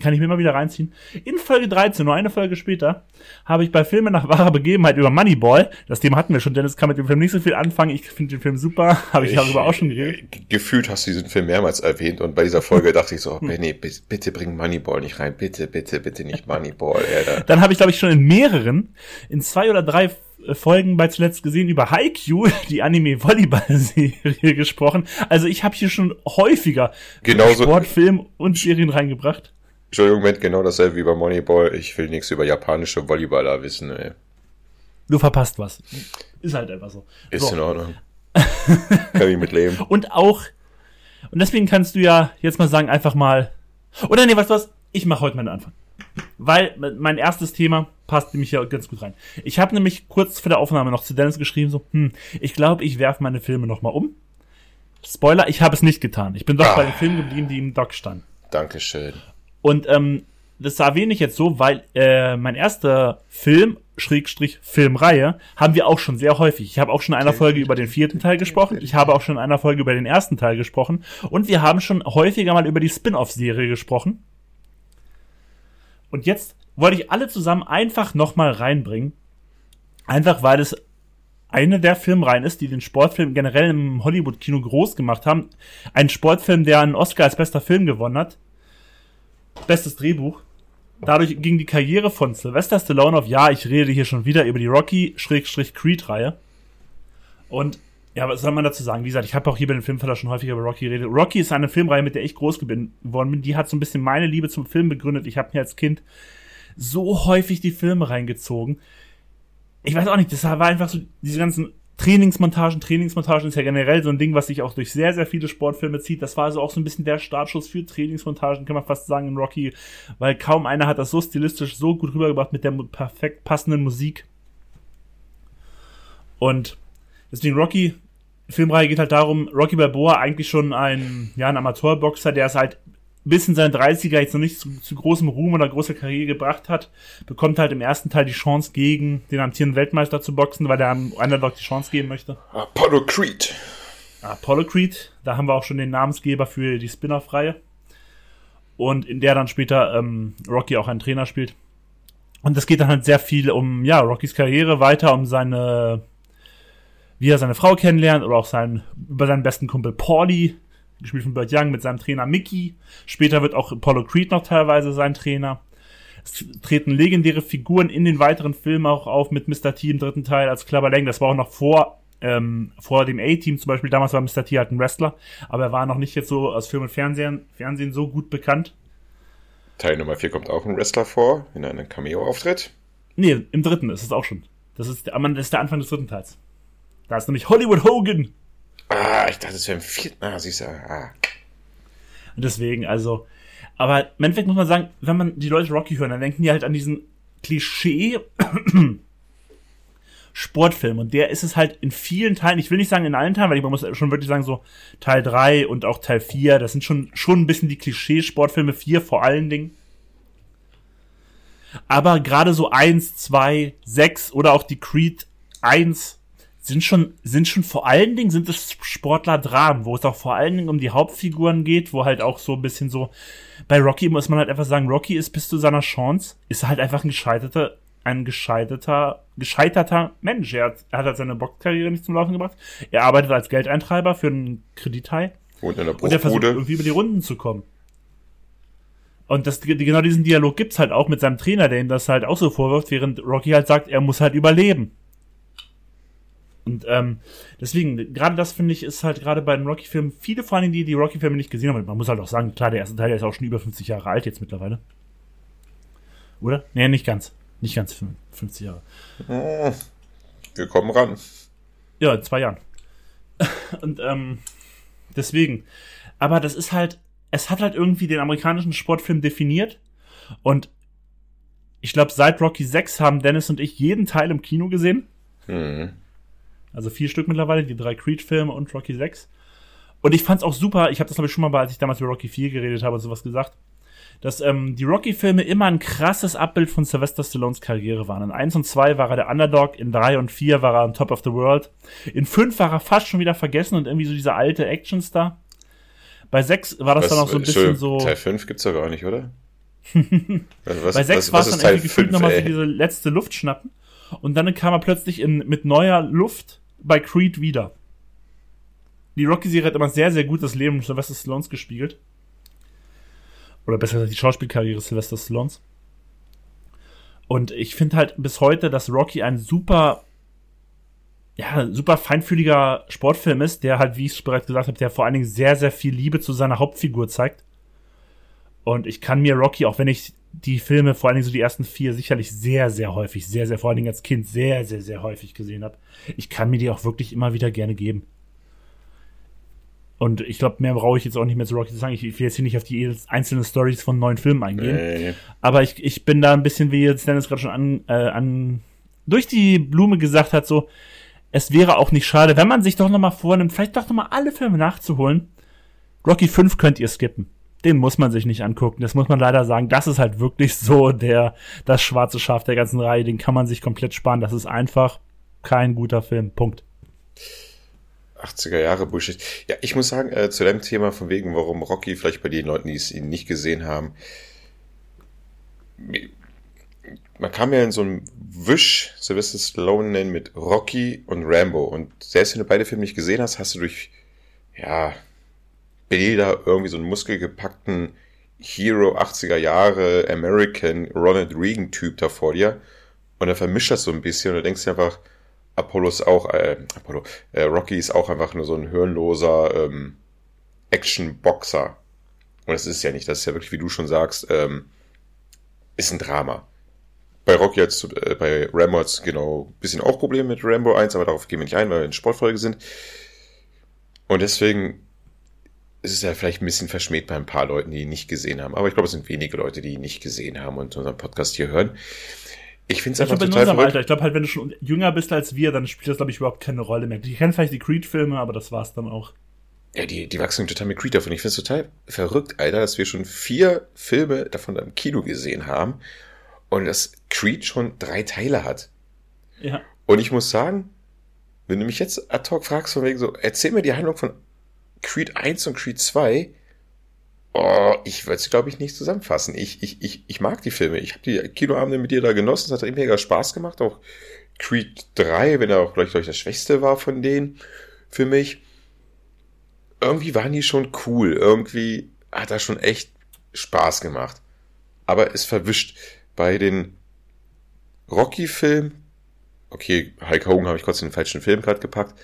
kann ich mir immer wieder reinziehen. In Folge 13, nur eine Folge später, habe ich bei Filmen nach wahrer Begebenheit über Moneyball, das Thema hatten wir schon, Dennis kann mit dem Film nicht so viel anfangen, ich finde den Film super, [laughs] habe ich, darüber auch schon geredet. Ge- Gefühlt hast du diesen Film mehrmals erwähnt und bei dieser Folge dachte ich so, oh, bi- bitte bring Moneyball nicht rein. Bitte, bitte, bitte nicht Moneyball, Alter. Dann habe ich, glaube ich, schon in mehreren, in zwei oder drei äh, Folgen bei zuletzt gesehen über Haikyuu, [laughs] die Anime-Volleyball-Serie [laughs] gesprochen. Also ich habe hier schon häufiger Genauso- Sport, Film und Serien reingebracht. Entschuldigung, Moment, genau dasselbe wie bei Moneyball. Ich will nichts über japanische Volleyballer wissen, ey. Du verpasst was. Ist halt einfach so. Ist so. in Ordnung. [laughs] Kann ich mit leben. Und auch, und deswegen kannst du ja jetzt mal sagen, einfach mal, oder nee, weißt du was? Ich mache heute meinen Anfang. Weil mein erstes Thema passt nämlich ja ganz gut rein. Ich habe nämlich kurz vor der Aufnahme noch zu Dennis geschrieben, so, hm, ich glaube, ich werfe meine Filme nochmal um. Spoiler, ich habe es nicht getan. Ich bin doch Ah. bei den Filmen geblieben, die im Doc standen. Dankeschön. Und ähm, das erwähne ich jetzt so, weil äh, mein erster Film, Schrägstrich Filmreihe, haben wir auch schon sehr häufig. Ich habe auch schon in einer Folge über den vierten Teil gesprochen. Ich habe auch schon in einer Folge über den ersten Teil gesprochen. Und wir haben schon häufiger mal über die Spin-off-Serie gesprochen. Und jetzt wollte ich alle zusammen einfach nochmal reinbringen. Einfach weil es eine der Filmreihen ist, die den Sportfilm generell im Hollywood-Kino groß gemacht haben. Ein Sportfilm, der einen Oscar als bester Film gewonnen hat. Bestes Drehbuch. Dadurch ging die Karriere von Sylvester Stallone auf, ja, ich rede hier schon wieder über die Rocky-Creed-Reihe. Und ja, was soll man dazu sagen? Wie gesagt, ich habe auch hier bei den Filmfeller schon häufiger über Rocky geredet. Rocky ist eine Filmreihe, mit der ich groß geworden bin. Die hat so ein bisschen meine Liebe zum Film begründet. Ich habe mir als Kind so häufig die Filme reingezogen. Ich weiß auch nicht, das war einfach so, diese ganzen Trainingsmontagen, Trainingsmontagen ist ja generell so ein Ding, was sich auch durch sehr, sehr viele Sportfilme zieht. Das war also auch so ein bisschen der Startschuss für Trainingsmontagen, kann man fast sagen, in Rocky, weil kaum einer hat das so stilistisch so gut rübergebracht mit der perfekt passenden Musik. Und deswegen Rocky, Filmreihe geht halt darum, Rocky Balboa eigentlich schon ein, ja, ein Amateurboxer, der es halt bis in seine 30er jetzt noch nicht zu, zu großem Ruhm oder großer Karriere gebracht hat, bekommt halt im ersten Teil die Chance gegen den amtierenden Weltmeister zu boxen, weil der am Underdog die Chance geben möchte. Apollo Creed. Apollo Creed, da haben wir auch schon den Namensgeber für die Spin-off-Reihe. Und in der dann später ähm, Rocky auch einen Trainer spielt. Und es geht dann halt sehr viel um, ja, Rockys Karriere weiter, um seine, wie er seine Frau kennenlernt oder auch sein, über seinen besten Kumpel Paulie, gespielt von Burt Young, mit seinem Trainer Mickey. Später wird auch Apollo Creed noch teilweise sein Trainer. Es treten legendäre Figuren in den weiteren Filmen auch auf mit Mr. T im dritten Teil als Clubber Lang. Das war auch noch vor ähm, vor dem A-Team zum Beispiel, damals war Mr. T halt ein Wrestler, aber er war noch nicht jetzt so aus Film und Fernsehen, Fernsehen so gut bekannt. Teil Nummer 4 kommt auch ein Wrestler vor, in einem Cameo-Auftritt. Nee, im dritten ist es auch schon. Das ist, das ist der Anfang des dritten Teils. Da ist nämlich Hollywood Hogan. Ah, ich dachte, es wäre im vierten. Ah, siehst du. Ah. Deswegen, also. Aber im Endeffekt muss man sagen, wenn man die Leute Rocky hören, dann denken die halt an diesen Klischee [clears throat] Sportfilm. Und der ist es halt in vielen Teilen, ich will nicht sagen in allen Teilen, weil ich man muss schon wirklich sagen, so Teil 3 und auch Teil 4, das sind schon, schon ein bisschen die Klischee-Sportfilme, 4 vor allen Dingen. Aber gerade so 1, 2, 6 oder auch die Creed 1 sind schon, sind schon vor allen Dingen sind es Sportler-Dramen, wo es auch vor allen Dingen um die Hauptfiguren geht, wo halt auch so ein bisschen so, bei Rocky muss man halt einfach sagen, Rocky ist bis zu seiner Chance, ist halt einfach ein gescheiterter ein gescheiterter, gescheiterter Mensch. Er hat, er hat halt seine Boxkarriere nicht zum Laufen gebracht. Er arbeitet als Geldeintreiber für einen Kredithai. Und, und er versucht irgendwie über die Runden zu kommen. Und das, genau diesen Dialog gibt's halt auch mit seinem Trainer, der ihm das halt auch so vorwirft, während Rocky halt sagt, er muss halt überleben. Und ähm, deswegen, gerade das finde ich, ist halt gerade bei den Rocky-Filmen, viele vor allem die, die Rocky-Filme nicht gesehen haben, man muss halt auch sagen, klar, der erste Teil der ist auch schon über 50 Jahre alt jetzt mittlerweile. Oder? Nee, nicht ganz. Nicht ganz 50 Jahre. Hm, wir kommen ran. Ja, in zwei Jahren. [laughs] Und ähm, deswegen. Aber das ist halt, es hat halt irgendwie den amerikanischen Sportfilm definiert. Und ich glaube, seit Rocky 6 haben Dennis und ich jeden Teil im Kino gesehen. Mhm. Also vier Stück mittlerweile, die drei Creed-Filme und Rocky 6. Und ich fand's auch super, ich habe das glaube ich schon mal, als ich damals über Rocky 4 geredet habe, sowas gesagt dass ähm, die Rocky-Filme immer ein krasses Abbild von Sylvester Stallones Karriere waren. In 1 und 2 war er der Underdog, in 3 und 4 war er on top of the world. In 5 war er fast schon wieder vergessen und irgendwie so dieser alte Actionstar. Bei 6 war das was, dann auch so ein bisschen so. Teil 5 gibt's doch gar nicht, oder? [laughs] was, Bei 6 war es dann irgendwie gefühlt nochmal so diese letzte Luft schnappen. Und dann kam er plötzlich in, mit neuer Luft bei Creed wieder. Die Rocky-Serie hat immer sehr, sehr gut das Leben Sylvester Stallones gespiegelt oder besser gesagt die Schauspielkarriere Sylvester Stallones. Und ich finde halt bis heute, dass Rocky ein super, ja, super feinfühliger Sportfilm ist, der halt, wie ich es bereits gesagt habe, der vor allen Dingen sehr, sehr viel Liebe zu seiner Hauptfigur zeigt. Und ich kann mir Rocky, auch wenn ich die Filme, vor allen Dingen so die ersten vier, sicherlich sehr, sehr häufig, sehr, sehr, vor allen Dingen als Kind sehr, sehr, sehr häufig gesehen habe, ich kann mir die auch wirklich immer wieder gerne geben. Und ich glaube, mehr brauche ich jetzt auch nicht mehr zu Rocky zu sagen. Ich will jetzt hier nicht auf die einzelnen Stories von neuen Filmen eingehen. Nee. Aber ich, ich bin da ein bisschen, wie jetzt Dennis gerade schon an, äh, an durch die Blume gesagt hat, so, es wäre auch nicht schade, wenn man sich doch nochmal vornimmt, vielleicht doch nochmal alle Filme nachzuholen. Rocky 5 könnt ihr skippen. Den muss man sich nicht angucken. Das muss man leider sagen. Das ist halt wirklich so der, das schwarze Schaf der ganzen Reihe. Den kann man sich komplett sparen. Das ist einfach kein guter Film. Punkt. 80er Jahre Bullshit. Ja, ich muss sagen, äh, zu dem Thema von wegen, warum Rocky vielleicht bei den Leuten, die es ihn nicht gesehen haben, man kam ja in so einem Wisch, Sylvester Stallone nennen, mit Rocky und Rambo. Und selbst wenn du beide Filme nicht gesehen hast, hast du durch, ja, Bilder irgendwie so einen muskelgepackten Hero 80er Jahre American Ronald Reagan Typ da vor dir. Und er vermischt das so ein bisschen und du denkst dir einfach, Apollo ist auch, äh, Apollo, äh, Rocky ist auch einfach nur so ein hirnloser ähm, Action-Boxer. Und das ist ja nicht, das ist ja wirklich, wie du schon sagst, ähm, ist ein Drama. Bei Rocky jetzt, äh, bei Rambo hat genau ein bisschen auch Probleme mit Rambo 1, aber darauf gehen wir nicht ein, weil wir in Sportfolge sind. Und deswegen ist es ja vielleicht ein bisschen verschmäht bei ein paar Leuten, die ihn nicht gesehen haben. Aber ich glaube, es sind wenige Leute, die ihn nicht gesehen haben und unseren Podcast hier hören. Ich finde es einfach total in unserem Alter. Ich glaube halt, wenn du schon jünger bist als wir, dann spielt das, glaube ich, überhaupt keine Rolle mehr. Ich kenne vielleicht die Creed-Filme, aber das war's dann auch. ja, die, die wachsen total mit Creed. Und ich finde es total verrückt, Alter, dass wir schon vier Filme davon im Kino gesehen haben und dass Creed schon drei Teile hat. Ja. Und ich muss sagen, wenn du mich jetzt ad hoc fragst, von wegen so, erzähl mir die Handlung von Creed 1 und Creed 2, oh, ich würde es, glaube ich, nicht zusammenfassen. Ich, ich, ich, ich mag die Filme. Ich habe die Kinoabende mit dir da genossen. Es hat mega Spaß gemacht. Auch Creed 3, wenn er auch gleich, gleich das Schwächste war von denen für mich. Irgendwie waren die schon cool. Irgendwie hat er schon echt Spaß gemacht. Aber es verwischt bei den Rocky-Filmen. Okay, Hulk Hogan habe ich kurz in den falschen Film gerade gepackt.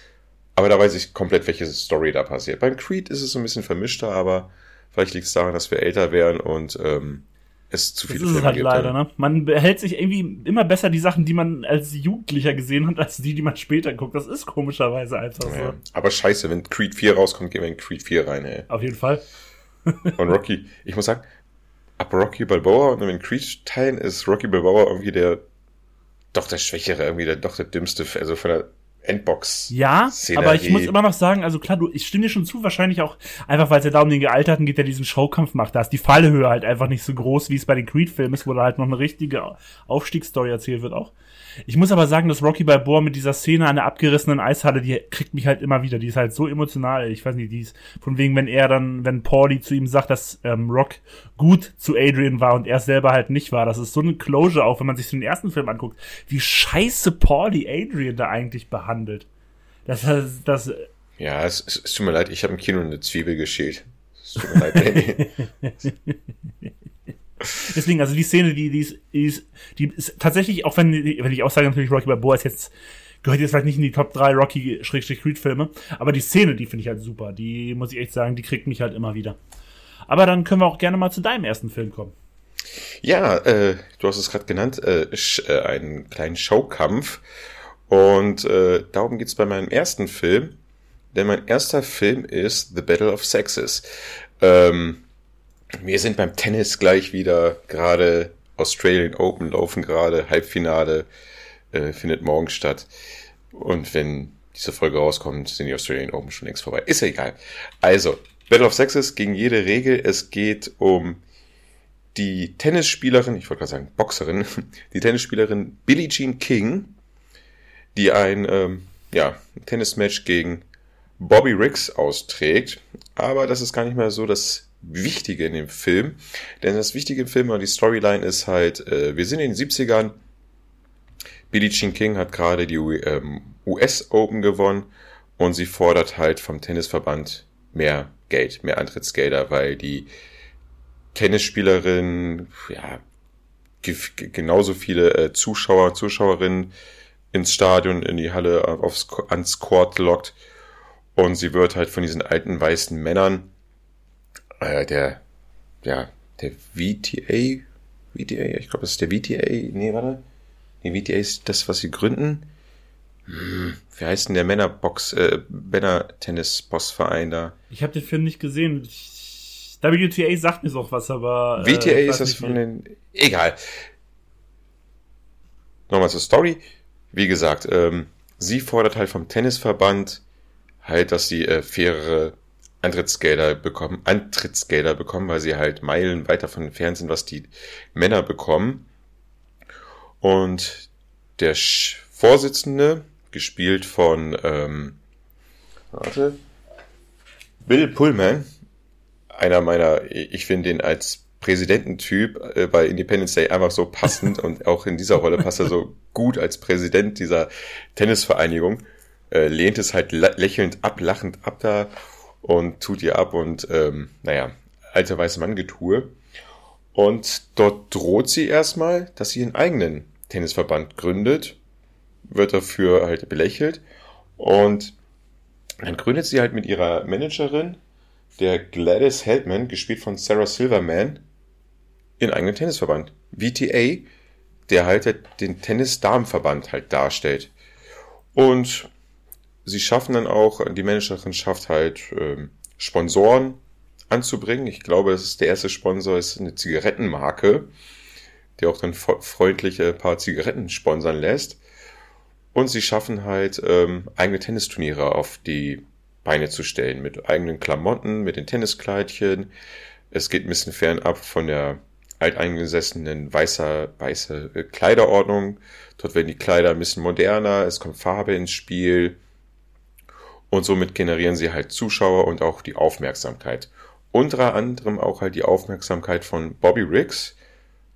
Aber da weiß ich komplett, welche Story da passiert. Beim Creed ist es so ein bisschen vermischter, aber vielleicht liegt es daran, dass wir älter werden und ähm, es zu viele das ist Filme halt gibt. leider, ne? Man behält sich irgendwie immer besser die Sachen, die man als Jugendlicher gesehen hat, als die, die man später guckt. Das ist komischerweise einfach so. Ja. Aber scheiße, wenn Creed 4 rauskommt, gehen wir in Creed 4 rein, ey. Auf jeden Fall. [laughs] Und Rocky, ich muss sagen, ab Rocky Balboa und den Creed-Teilen ist Rocky Balboa irgendwie der, doch der Schwächere, irgendwie der, doch der dümmste, also von der Endbox. Ja, Szenerie. aber ich muss immer noch sagen, also klar, du, ich stimme dir schon zu, wahrscheinlich auch einfach, weil es ja da um den Gealterten geht, der diesen Showkampf macht. Da ist die Fallhöhe halt einfach nicht so groß, wie es bei den Creed-Filmen ist, wo da halt noch eine richtige Aufstiegsstory erzählt wird auch. Ich muss aber sagen, dass Rocky Balboa mit dieser Szene an der abgerissenen Eishalle, die kriegt mich halt immer wieder. Die ist halt so emotional. Ich weiß nicht, die ist von wegen, wenn er dann, wenn Paulie zu ihm sagt, dass ähm, Rock gut zu Adrian war und er selber halt nicht war. Das ist so eine Closure, auch wenn man sich den ersten Film anguckt, wie scheiße Paulie Adrian da eigentlich behandelt. Das, das, das Ja, es, es, es tut mir leid, ich habe im Kino eine Zwiebel geschält. Es tut mir leid, Danny. [laughs] Deswegen, also die Szene, die, die, ist, die, ist, die ist tatsächlich, auch wenn, wenn ich auch sage, natürlich Rocky Balboa ist jetzt, gehört jetzt vielleicht nicht in die Top 3 Rocky-Creed-Filme, aber die Szene, die finde ich halt super. Die, muss ich echt sagen, die kriegt mich halt immer wieder. Aber dann können wir auch gerne mal zu deinem ersten Film kommen. Ja, äh, du hast es gerade genannt, äh, äh, einen kleinen Showkampf. Und äh, darum geht's bei meinem ersten Film. Denn mein erster Film ist The Battle of Sexes. Ähm, wir sind beim Tennis gleich wieder. Gerade Australian Open laufen gerade. Halbfinale äh, findet morgen statt. Und wenn diese Folge rauskommt, sind die Australian Open schon längst vorbei. Ist ja egal. Also, Battle of Sexes gegen jede Regel. Es geht um die Tennisspielerin, ich wollte gerade sagen Boxerin, [laughs] die Tennisspielerin Billie Jean King, die ein ähm, ja, Tennismatch gegen Bobby Riggs austrägt. Aber das ist gar nicht mehr so das Wichtige in dem Film. Denn das Wichtige im Film und die Storyline ist halt, äh, wir sind in den 70ern. Billie Jean King hat gerade die ähm, US Open gewonnen und sie fordert halt vom Tennisverband mehr Geld, mehr Antrittsgelder, weil die Tennisspielerin ja genauso viele äh, Zuschauer, Zuschauerinnen ins Stadion, in die Halle, aufs, ans Court lockt. Und sie wird halt von diesen alten weißen Männern, äh, der, ja, der VTA, VTA, ich glaube, das ist der VTA, nee, warte. Nee, VTA ist das, was sie gründen. Hm, wie heißt denn der Männerbox, äh, Männer-Tennis-Bossverein da? Ich habe den Film nicht gesehen. Ich, WTA sagt mir auch was, aber. VTA äh, ist das von den. Egal. Nochmal zur Story. Wie gesagt, ähm, sie fordert halt vom Tennisverband halt, dass sie äh, faire Antrittsgelder bekommen, Antrittsgelder bekommen, weil sie halt Meilen weiter von entfernt sind, was die Männer bekommen. Und der Sch Vorsitzende, gespielt von, ähm, warte, Bill Pullman, einer meiner, ich finde den als Präsidententyp äh, bei Independence Day einfach so passend [laughs] und auch in dieser Rolle passt er so gut als Präsident dieser Tennisvereinigung. Äh, lehnt es halt lächelnd ab, lachend ab da und tut ihr ab und ähm, naja, alte weiße Mann-Getue. Und dort droht sie erstmal, dass sie ihren eigenen Tennisverband gründet, wird dafür halt belächelt und dann gründet sie halt mit ihrer Managerin, der Gladys Heldman, gespielt von Sarah Silverman, ihren eigenen Tennisverband. VTA, der halt den Tennis-Damenverband halt darstellt. Und sie schaffen dann auch, die Managerin schafft halt ähm, Sponsoren anzubringen. Ich glaube, das ist der erste Sponsor, ist eine Zigarettenmarke, die auch dann freundliche paar Zigaretten sponsern lässt. Und sie schaffen halt ähm, eigene Tennisturniere auf die Beine zu stellen. Mit eigenen Klamotten, mit den Tenniskleidchen. Es geht ein bisschen fernab von der alteingesessenen weißer, weiße Kleiderordnung. Dort werden die Kleider ein bisschen moderner, es kommt Farbe ins Spiel und somit generieren sie halt Zuschauer und auch die Aufmerksamkeit. Unter anderem auch halt die Aufmerksamkeit von Bobby Riggs,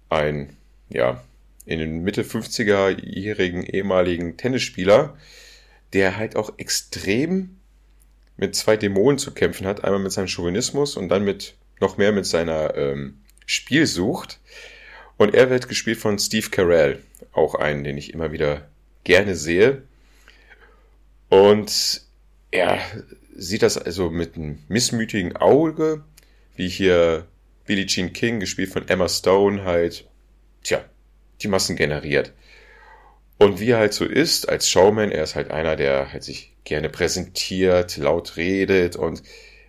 ein, ja, in den Mitte 50er-jährigen ehemaligen Tennisspieler, der halt auch extrem mit zwei Dämonen zu kämpfen hat. Einmal mit seinem Chauvinismus und dann mit noch mehr mit seiner ähm, Spielsucht. Und er wird gespielt von Steve Carell, auch einen, den ich immer wieder gerne sehe. Und er sieht das also mit einem missmütigen Auge, wie hier Billie Jean King, gespielt von Emma Stone, halt, tja, die Massen generiert. Und wie er halt so ist, als Showman, er ist halt einer, der halt sich gerne präsentiert, laut redet und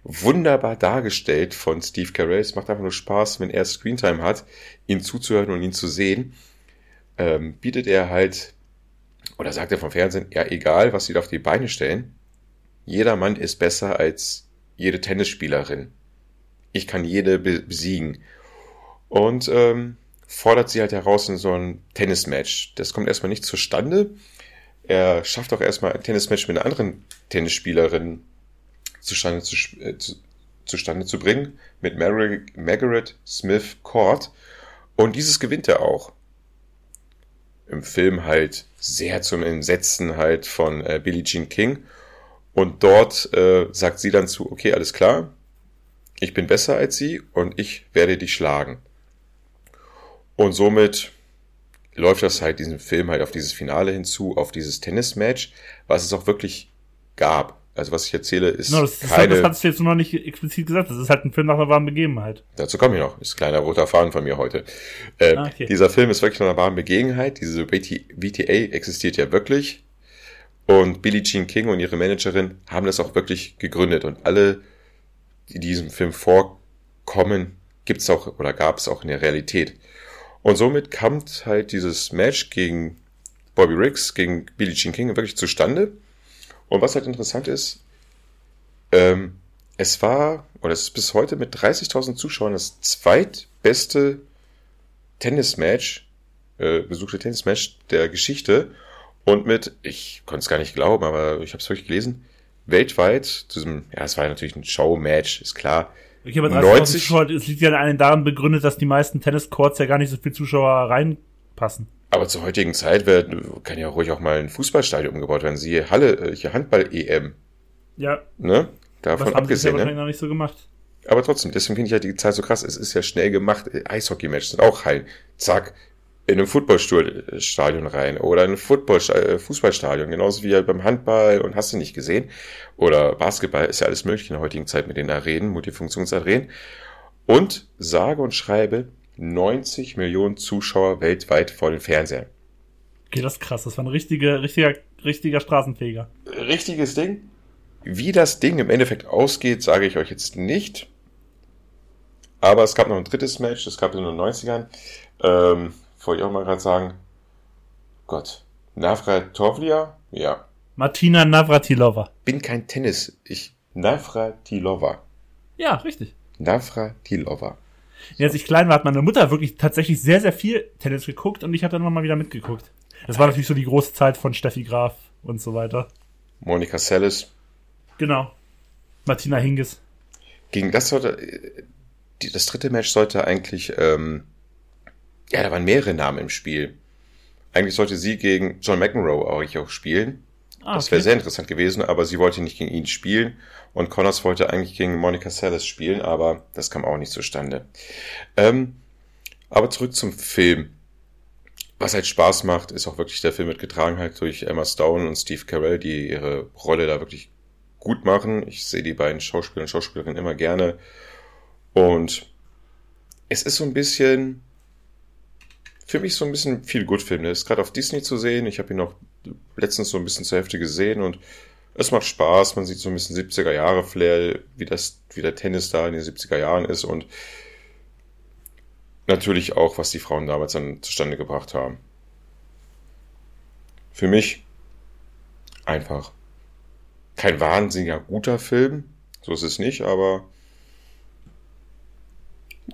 wunderbar dargestellt von Steve Carell. Es macht einfach nur Spaß, wenn er Screentime hat, ihn zuzuhören und ihn zu sehen. Ähm, bietet er halt, oder sagt er vom Fernsehen, ja, egal, was sie da auf die Beine stellen, jeder Mann ist besser als jede Tennisspielerin. Ich kann jede besiegen. Und ähm, fordert sie halt heraus in so ein Tennismatch. Das kommt erstmal nicht zustande. Er schafft auch erstmal ein Tennismatch mit einer anderen Tennisspielerin zustande zu, äh, zu, zustande zu bringen mit Mar Margaret Smith Court. Und dieses gewinnt er auch. Im Film halt sehr zum Entsetzen halt von äh, Billie Jean King. Und dort äh, sagt sie dann zu, okay, alles klar, ich bin besser als sie und ich werde dich schlagen. Und somit läuft das halt diesen Film halt auf dieses Finale hinzu, auf dieses Tennismatch, was es auch wirklich gab. Also was ich erzähle, ist no, das, keine... Das, das hast du jetzt noch nicht explizit gesagt. Das ist halt ein Film nach einer warmen Begebenheit. Dazu komme ich noch. Ist ein kleiner roter Faden von mir heute. Äh, ah, okay. Dieser Film ist wirklich nach einer warmen Begebenheit. Diese VTA existiert ja wirklich. Und Billie Jean King und ihre Managerin haben das auch wirklich gegründet. Und alle, die diesem Film vorkommen, gibt's auch oder gab es auch in der Realität. Und somit kam halt dieses Match gegen Bobby Riggs, gegen Billie Jean King wirklich zustande. Und was halt interessant ist, ähm, es war, oder es ist bis heute mit 30.000 Zuschauern das zweitbeste Tennismatch, äh, besuchte Tennismatch der Geschichte. Und mit, ich konnte es gar nicht glauben, aber ich habe es wirklich gelesen, weltweit zu diesem, ja, es war natürlich ein Showmatch, ist klar. Ich habe 90 Zuschauer, es liegt ja an daran begründet, dass die meisten Tenniscourts ja gar nicht so viel Zuschauer reinpassen. Aber zur heutigen Zeit wird, kann ja ruhig auch mal ein Fußballstadion umgebaut werden. Siehe Halle, äh, hier Handball-EM. Ja. Ne? Davon Was abgesehen. Das ja ne? noch nicht so gemacht. Aber trotzdem, deswegen finde ich ja die Zeit so krass. Es ist ja schnell gemacht. Eishockey-Match sind auch Hallen. Zack, in ein Footballstadion rein oder in ein Football, äh, Fußballstadion, genauso wie beim Handball und hast du nicht gesehen. Oder Basketball ist ja alles möglich in der heutigen Zeit mit den Arenen, Multifunktionsarenen. Und sage und schreibe, 90 Millionen Zuschauer weltweit vor den Fernsehern. Okay, das ist krass. Das war ein richtiger, richtiger, richtiger Straßenfeger. Richtiges Ding. Wie das Ding im Endeffekt ausgeht, sage ich euch jetzt nicht. Aber es gab noch ein drittes Match, das gab es in den 90ern. Ähm, wollte ich auch mal gerade sagen. Gott. Navratovlia? Ja. Martina Navratilova. Bin kein Tennis. Ich. Navratilova. Ja, richtig. Navratilova. Als ich klein war, hat meine Mutter wirklich tatsächlich sehr, sehr viel Tennis geguckt und ich habe dann immer mal wieder mitgeguckt. Das war natürlich so die große Zeit von Steffi Graf und so weiter. Monika Seles. Genau. Martina Hingis. Gegen das sollte, das dritte Match sollte eigentlich, ähm, ja, da waren mehrere Namen im Spiel. Eigentlich sollte sie gegen John McEnroe auch spielen. Ah, das wäre sehr interessant gewesen, aber sie wollte nicht gegen ihn spielen und Connors wollte eigentlich gegen Monica Seles spielen, aber das kam auch nicht zustande. Ähm, aber zurück zum Film. Was halt Spaß macht, ist auch wirklich der Film mitgetragen halt durch Emma Stone und Steve Carell, die ihre Rolle da wirklich gut machen. Ich sehe die beiden Schauspieler und Schauspielerinnen immer gerne. Und es ist so ein bisschen, für mich so ein bisschen viel Good-Film. Der ist gerade auf Disney zu sehen. Ich habe ihn auch letztens so ein bisschen zur Hälfte gesehen und es macht Spaß. Man sieht so ein bisschen 70er Jahre Flair, wie das, wie der Tennis da in den 70er Jahren ist und natürlich auch, was die Frauen damals dann zustande gebracht haben. Für mich einfach kein wahnsinniger guter Film, so ist es nicht, aber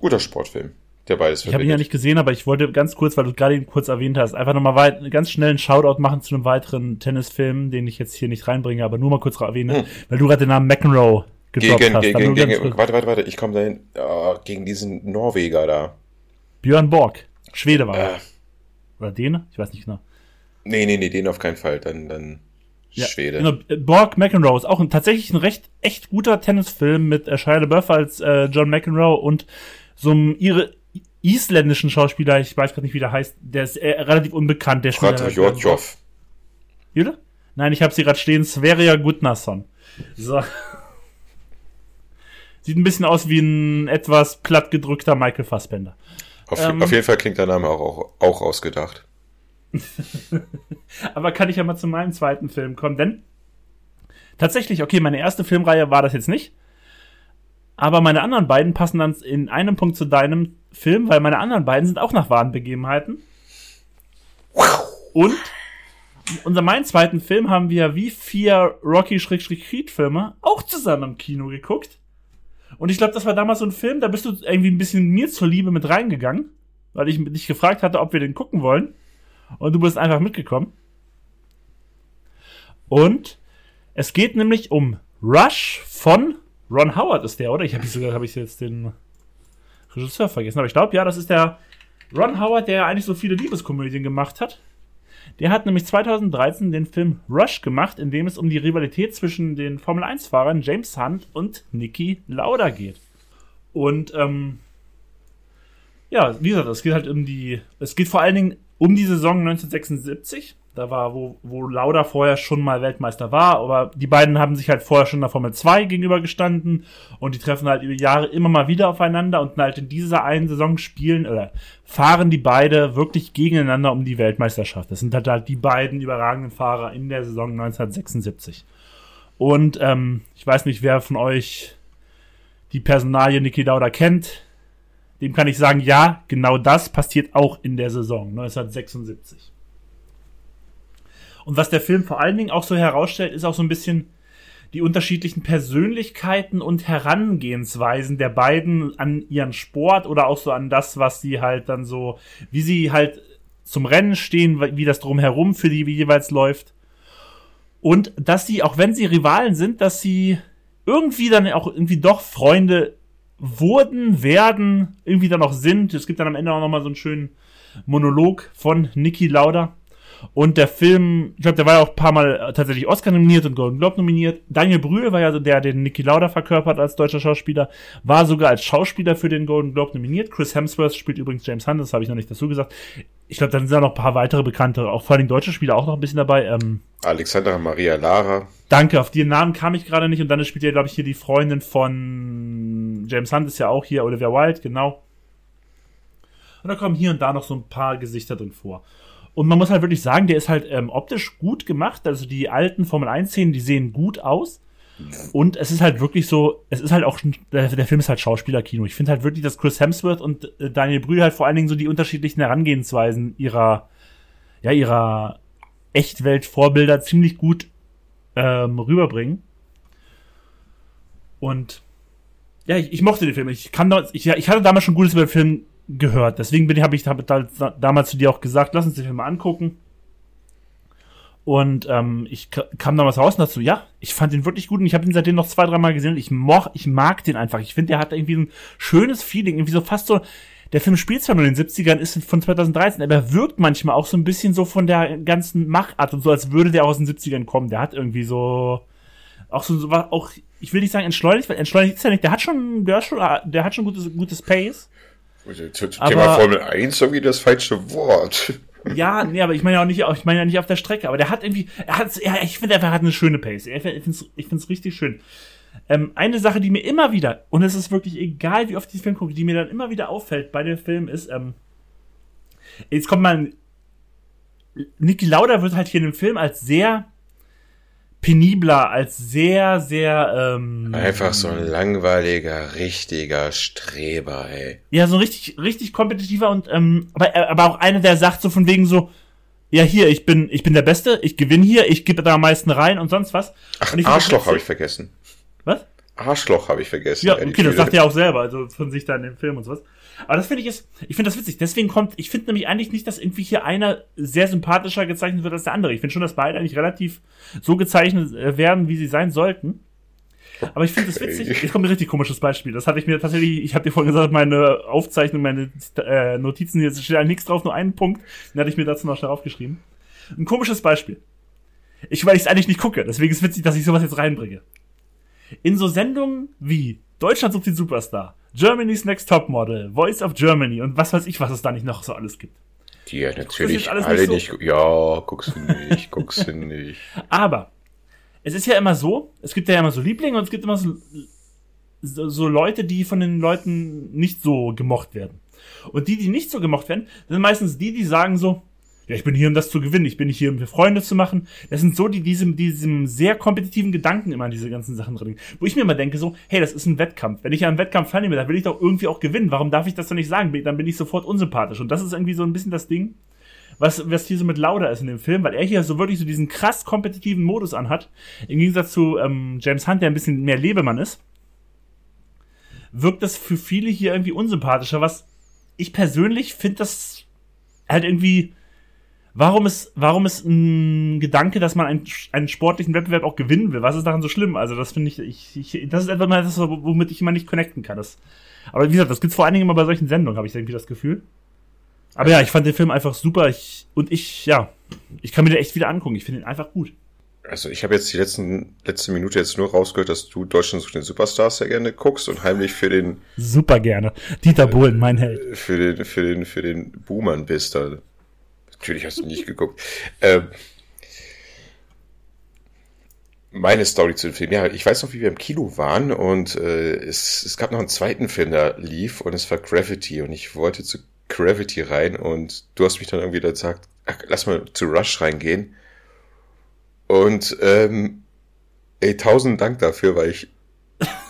guter Sportfilm, der beides Ich habe ihn ja nicht gesehen, aber ich wollte ganz kurz, weil du gerade ihn kurz erwähnt hast, einfach nochmal weit, ganz schnell einen Shoutout machen zu einem weiteren Tennisfilm, den ich jetzt hier nicht reinbringe, aber nur mal kurz erwähne, Hm. weil du gerade den Namen McEnroe gedroppt Gegen, hast. gegen, gegen, gegen, warte, warte, warte, ich komme dahin, ah, gegen diesen Norweger da. Björn Borg. Schwede war er. Äh, Oder Däne? Ich weiß nicht genau. nee, nee, nee, den auf keinen Fall, dann, dann Ja, Schwede. Genau, äh, Borg McEnroe ist auch ein, tatsächlich ein recht echt guter Tennisfilm mit äh, Shia LaBeouf als äh, John McEnroe und so einem ihre isländischen Schauspieler, ich weiß gerade nicht, wie der heißt, der ist äh, relativ unbekannt, der spielt. Prater Jortjov. Jule? Nein, ich habe sie gerade stehen, Sverja Gudnason. So. [laughs] Sieht ein bisschen aus wie ein etwas platt gedrückter Michael Fassbender. Auf, Ähm. auf jeden Fall klingt der Name auch, auch, auch ausgedacht. [laughs] Aber kann ich ja mal zu meinem zweiten Film kommen, denn tatsächlich, okay, meine erste Filmreihe war das jetzt nicht. Aber meine anderen beiden passen dann in einem Punkt zu deinem Film, weil meine anderen beiden sind auch nach wahren Begebenheiten. Und unser meinen zweiten Film haben wir wie vier Rocky-Creed-Filme auch zusammen im Kino geguckt. Und ich glaube, das war damals so ein Film, da bist du irgendwie ein bisschen mir zur Liebe mit reingegangen, weil ich dich gefragt hatte, ob wir den gucken wollen. Und du bist einfach mitgekommen. Und es geht nämlich um Rush von Ron Howard ist der, oder? Ich habe habe ich jetzt den Regisseur vergessen, aber ich glaube, ja, das ist der Ron Howard, der eigentlich so viele Liebeskomödien gemacht hat. Der hat nämlich 2013 den Film Rush gemacht, in dem es um die Rivalität zwischen den Formel 1-Fahrern James Hunt und Niki Lauda geht. Und ähm, ja, wie gesagt, es geht halt um die, es geht vor allen Dingen um die Saison 1976. Da war, wo, wo Lauda vorher schon mal Weltmeister war, aber die beiden haben sich halt vorher schon in der Formel 2 gegenübergestanden und die treffen halt über Jahre immer mal wieder aufeinander und halt in dieser einen Saison spielen oder fahren die beide wirklich gegeneinander um die Weltmeisterschaft. Das sind halt, halt die beiden überragenden Fahrer in der Saison 1976. Und ähm, ich weiß nicht, wer von euch die Personalie Niki Lauda kennt. Dem kann ich sagen, ja, genau das passiert auch in der Saison 1976. Und was der Film vor allen Dingen auch so herausstellt, ist auch so ein bisschen die unterschiedlichen Persönlichkeiten und Herangehensweisen der beiden an ihren Sport oder auch so an das, was sie halt dann so, wie sie halt zum Rennen stehen, wie das drumherum für die jeweils läuft. Und dass sie, auch wenn sie Rivalen sind, dass sie irgendwie dann auch irgendwie doch Freunde wurden, werden, irgendwie dann auch sind. Es gibt dann am Ende auch nochmal so einen schönen Monolog von Niki Lauda. Und der Film, ich glaube, der war ja auch ein paar Mal äh, tatsächlich Oscar nominiert und Golden Globe nominiert. Daniel Brühl war ja so der, der den Niki Lauda verkörpert als deutscher Schauspieler, war sogar als Schauspieler für den Golden Globe nominiert. Chris Hemsworth spielt übrigens James Hunt, das habe ich noch nicht dazu gesagt. Ich glaube, dann sind da noch ein paar weitere bekannte, auch vor allem deutsche Spieler auch noch ein bisschen dabei. Ähm, Alexandra Maria Lara. Danke, auf den Namen kam ich gerade nicht. Und dann spielt ja, glaube ich, hier die Freundin von James Hunt, ist ja auch hier, Olivia Wilde, genau. Und da kommen hier und da noch so ein paar Gesichter drin vor. Und man muss halt wirklich sagen, der ist halt ähm, optisch gut gemacht. Also die alten Formel 1-Szenen, die sehen gut aus. Und es ist halt wirklich so, es ist halt auch, der, Film ist halt Schauspielerkino. Ich finde halt wirklich, dass Chris Hemsworth und äh, Daniel Brühl halt vor allen Dingen so die unterschiedlichen Herangehensweisen ihrer, ja, ihrer Echtwelt-Vorbilder ziemlich gut ähm, rüberbringen. Und ja, ich, ich mochte den Film. Ich kann ich, ich hatte damals schon Gutes über den Film gehört. Deswegen habe ich hab da, damals zu dir auch gesagt, lass uns den Film mal angucken. Und ähm, ich ka- kam damals raus und dazu, ja, ich fand den wirklich gut und ich habe ihn seitdem noch zwei, dreimal gesehen und ich, moch, ich mag den einfach. Ich finde, der hat irgendwie ein schönes Feeling, irgendwie so fast so. Der Film spielt zwar nur in den 70ern, ist von 2013, aber er wirkt manchmal auch so ein bisschen so von der ganzen Machart und so, als würde der aus den 70ern kommen. Der hat irgendwie so, auch so, auch, ich will nicht sagen entschleunigt, weil entschleunigt ist er nicht, der hat schon, der hat schon, der hat schon gutes, gutes Pace. Zum Aber- Thema Formel 1 irgendwie das falsche Wort. Ja, nee, aber ich meine ja auch nicht, ich meine ja nicht auf der Strecke, aber der hat irgendwie, er hat, ja, ich finde, er hat eine schöne Pace. Ich finde es ich find's richtig schön. Ähm, eine Sache, die mir immer wieder, und es ist wirklich egal, wie oft ich den Film gucke, die mir dann immer wieder auffällt bei dem Film ist, ähm, jetzt kommt mal, Niki Lauda wird halt hier in dem Film als sehr penibler, als sehr, sehr, ähm, Einfach so ein langweiliger, richtiger Streber, ey. Ja, so ein richtig, richtig kompetitiver und, ähm, aber, aber auch einer, der sagt so von wegen so, ja, hier, ich bin, ich bin der Beste, ich gewinne hier, ich gebe da am meisten rein und sonst was. Ach, und ich Arschloch habe ich vergessen. Was? Arschloch habe ich vergessen. Ja, okay, das sagt er auch selber, also von sich da in dem Film und sowas. Aber das finde ich ist, ich finde das witzig. Deswegen kommt, ich finde nämlich eigentlich nicht, dass irgendwie hier einer sehr sympathischer gezeichnet wird als der andere. Ich finde schon, dass beide eigentlich relativ so gezeichnet äh, werden, wie sie sein sollten. Aber ich finde das witzig. Jetzt kommt ein richtig komisches Beispiel. Das hatte ich mir tatsächlich, ich habe dir vorhin gesagt, meine Aufzeichnung, meine äh, Notizen, jetzt steht nichts drauf, nur einen Punkt. Den hatte ich mir dazu noch schnell aufgeschrieben. Ein komisches Beispiel. Ich, weil ich es eigentlich nicht gucke, deswegen ist es witzig, dass ich sowas jetzt reinbringe. In so Sendungen wie Deutschland sucht den Superstar, Germany's Next Top Model, Voice of Germany und was weiß ich, was es da nicht noch so alles gibt. Die ja natürlich alle nicht, so? nicht, ja, guckst du nicht, guckst du nicht. [laughs] Aber es ist ja immer so, es gibt ja immer so Lieblinge und es gibt immer so, so Leute, die von den Leuten nicht so gemocht werden. Und die, die nicht so gemocht werden, sind meistens die, die sagen so, ja, ich bin hier, um das zu gewinnen, ich bin nicht hier, um für Freunde zu machen. Das sind so die diesem, diesem sehr kompetitiven Gedanken immer an diese ganzen Sachen drin. Wo ich mir immer denke so, hey, das ist ein Wettkampf. Wenn ich an einen Wettkampf teilnehme, dann will ich doch irgendwie auch gewinnen. Warum darf ich das doch nicht sagen? Dann bin ich sofort unsympathisch. Und das ist irgendwie so ein bisschen das Ding, was, was hier so mit Lauda ist in dem Film, weil er hier so wirklich so diesen krass kompetitiven Modus anhat. Im Gegensatz zu ähm, James Hunt, der ein bisschen mehr Lebemann ist, wirkt das für viele hier irgendwie unsympathischer, was ich persönlich finde das halt irgendwie warum ist, warum ist ein Gedanke, dass man einen, einen sportlichen Wettbewerb auch gewinnen will? Was ist daran so schlimm? Also, das finde ich, ich, ich, das ist etwas, das, womit ich immer nicht connecten kann. Das, aber wie gesagt, das gibt's vor allen Dingen immer bei solchen Sendungen, habe ich irgendwie das Gefühl. Aber ja, ich fand den Film einfach super. Ich, und ich, ja, ich kann mir den echt wieder angucken. Ich finde ihn einfach gut. Also ich habe jetzt die letzten, letzte Minute jetzt nur rausgehört, dass du Deutschland sucht den Superstars sehr gerne guckst und heimlich für den super gerne Dieter Bohlen, mein Held, für den für den für den Boomern bist da. Natürlich hast du nicht geguckt. Ähm, meine Story zu dem Film. Ja, ich weiß noch, wie wir im Kino waren und äh, es, es gab noch einen zweiten Film, der lief und es war Gravity und ich wollte zu Gravity rein und du hast mich dann irgendwie gesagt, ach, lass mal zu Rush reingehen. Und ähm, ey, tausend Dank dafür, weil ich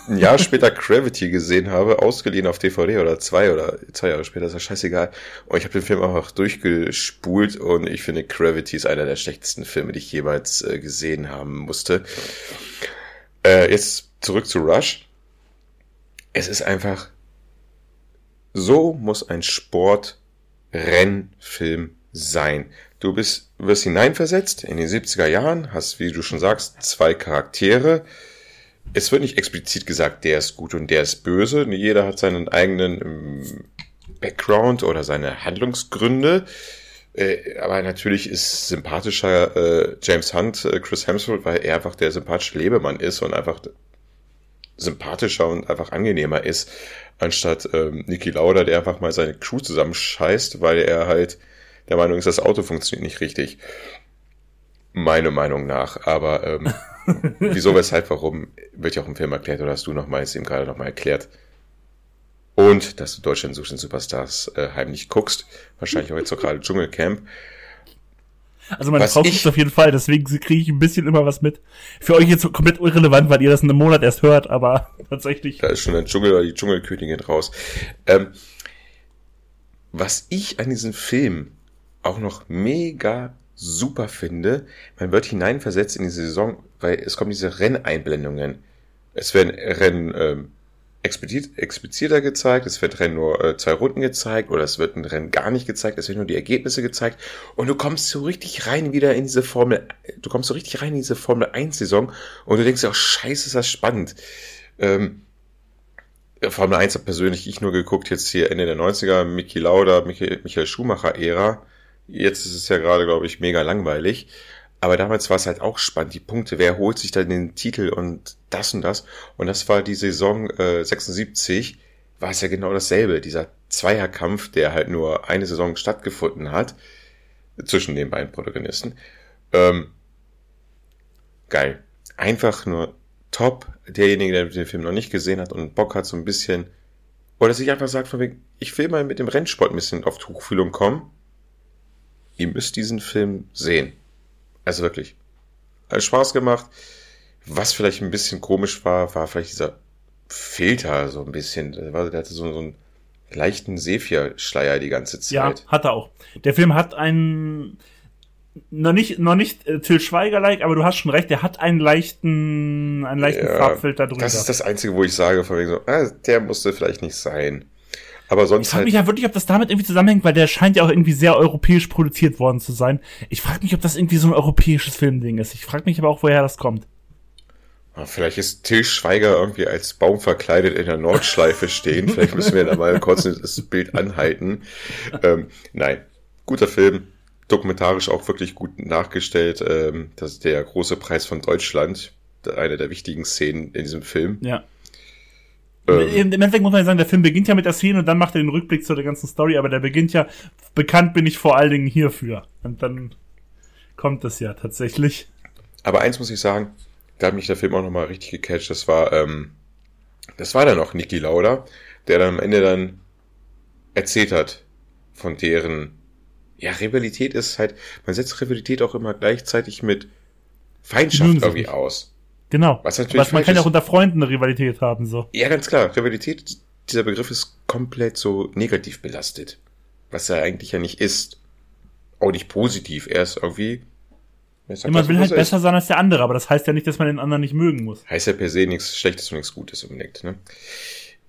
ein Jahr später Gravity gesehen habe, ausgeliehen auf DVD oder zwei oder zwei Jahre später, ist ja scheißegal. Und ich habe den Film einfach durchgespult und ich finde Gravity ist einer der schlechtesten Filme, die ich jemals äh, gesehen haben musste. Äh, jetzt zurück zu Rush. Es ist einfach, so muss ein Sportrennfilm sein. Du bist, wirst hineinversetzt in die 70er Jahren, hast, wie du schon sagst, zwei Charaktere, es wird nicht explizit gesagt, der ist gut und der ist böse. Jeder hat seinen eigenen ähm, Background oder seine Handlungsgründe. Äh, aber natürlich ist sympathischer äh, James Hunt, äh, Chris Hemsworth, weil er einfach der sympathische Lebemann ist und einfach sympathischer und einfach angenehmer ist, anstatt ähm, Niki Lauda, der einfach mal seine Crew zusammenscheißt, weil er halt der Meinung ist, das Auto funktioniert nicht richtig. Meine Meinung nach. Aber ähm, [laughs] [laughs] wieso, weshalb, warum, wird ja auch im Film erklärt oder hast du nochmals eben gerade nochmal erklärt. Und dass du Deutschland sucht den Superstars äh, heimlich guckst. Wahrscheinlich auch jetzt auch gerade Dschungelcamp. Also meine was Frau guckt auf jeden Fall, deswegen kriege ich ein bisschen immer was mit. Für euch jetzt komplett irrelevant, weil ihr das in einem Monat erst hört, aber [laughs] tatsächlich. Da ist schon ein Dschungel oder die Dschungelkönigin raus. Ähm, was ich an diesem Film auch noch mega super finde, man wird hineinversetzt in die Saison, weil es kommen diese Renneinblendungen. Es werden Rennen ähm, explizit, expliziter gezeigt, es wird Rennen nur äh, zwei Runden gezeigt oder es wird ein Rennen gar nicht gezeigt, es werden nur die Ergebnisse gezeigt und du kommst so richtig rein wieder in diese Formel, du kommst so richtig rein in diese Formel 1 Saison und du denkst dir auch, scheiße, ist das spannend. Ähm, Formel 1 hat persönlich ich nur geguckt, jetzt hier Ende der 90er, Mickey Lauda, Michael, Michael Schumacher Ära. Jetzt ist es ja gerade, glaube ich, mega langweilig. Aber damals war es halt auch spannend, die Punkte, wer holt sich dann den Titel und das und das. Und das war die Saison äh, 76, war es ja genau dasselbe. Dieser Zweierkampf, der halt nur eine Saison stattgefunden hat, zwischen den beiden Protagonisten. Ähm, geil. Einfach nur top. Derjenige, der den Film noch nicht gesehen hat und Bock hat, so ein bisschen, oder sich einfach sagt von wegen, ich will mal mit dem Rennsport ein bisschen auf Tuchfühlung kommen ihr müsst diesen Film sehen. Also wirklich. Hat Spaß gemacht. Was vielleicht ein bisschen komisch war, war vielleicht dieser Filter so ein bisschen. Der hatte so, so einen leichten Sepia-Schleier die ganze Zeit. Ja, hat er auch. Der Film hat einen noch nicht, noch nicht äh, Till Schweiger-like, aber du hast schon recht, der hat einen leichten, einen leichten Ja, Farbfilter drüber. Das ist das Einzige, wo ich sage, von wegen so, ah, der musste vielleicht nicht sein. Aber ich sonst frage halt, mich ja wirklich, ob das damit irgendwie zusammenhängt, weil der scheint ja auch irgendwie sehr europäisch produziert worden zu sein. Ich frage mich, ob das irgendwie so ein europäisches Filmding ist. Ich frage mich aber auch, woher das kommt. ah, vielleicht ist Till Schweiger irgendwie als Baum verkleidet in der Nordschleife [laughs] stehen. Vielleicht müssen wir da mal kurz das Bild anhalten. Ähm, nein, guter Film. Dokumentarisch auch wirklich gut nachgestellt. Ähm, das ist der große Preis von Deutschland. Eine der wichtigen Szenen in diesem Film. Ja. Ähm, Im im Endeffekt muss man ja sagen, der Film beginnt ja mit der Szene und dann macht er den Rückblick zu der ganzen Story, aber der beginnt ja, bekannt bin ich vor allen Dingen hierfür. Und dann kommt es ja tatsächlich. Aber eins muss ich sagen, da hat mich der Film auch nochmal richtig gecatcht. Das war, ähm, das war dann auch Niki Lauda, der dann am Ende dann erzählt hat von deren, ja, Rivalität ist halt, man setzt Rivalität auch immer gleichzeitig mit Feindschaft irgendwie aus. Genau. Was natürlich Aber man kann ja auch unter Freunden eine Rivalität haben, so. Ja, ganz klar, Rivalität, dieser Begriff ist komplett so negativ belastet. Was er eigentlich ja nicht ist. Auch nicht positiv, er ist irgendwie, Ja, man will was halt er ist. besser sein als der andere, aber das heißt ja nicht, dass man den anderen nicht mögen muss. Heißt ja per se nichts Schlechtes und nichts Gutes unbedingt. Ne?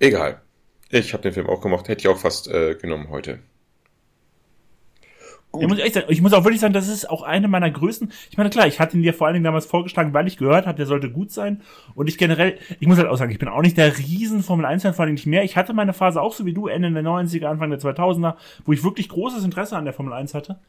Egal. Ich habe den Film auch gemacht, hätte ich auch fast äh, genommen heute. Gut. Ich muss, echt sagen, ich muss auch wirklich sagen, das ist auch eine meiner größten. Ich meine, klar, ich hatte ihn dir vor allen Dingen damals vorgeschlagen, weil ich gehört habe, der sollte gut sein. Und ich generell, ich muss halt auch sagen, ich bin auch nicht der riesen Formel 1 Fan, vor allem nicht mehr. Ich hatte meine Phase auch so wie du, Ende der 90er, Anfang der 2000er, wo ich wirklich großes Interesse an der Formel 1 hatte.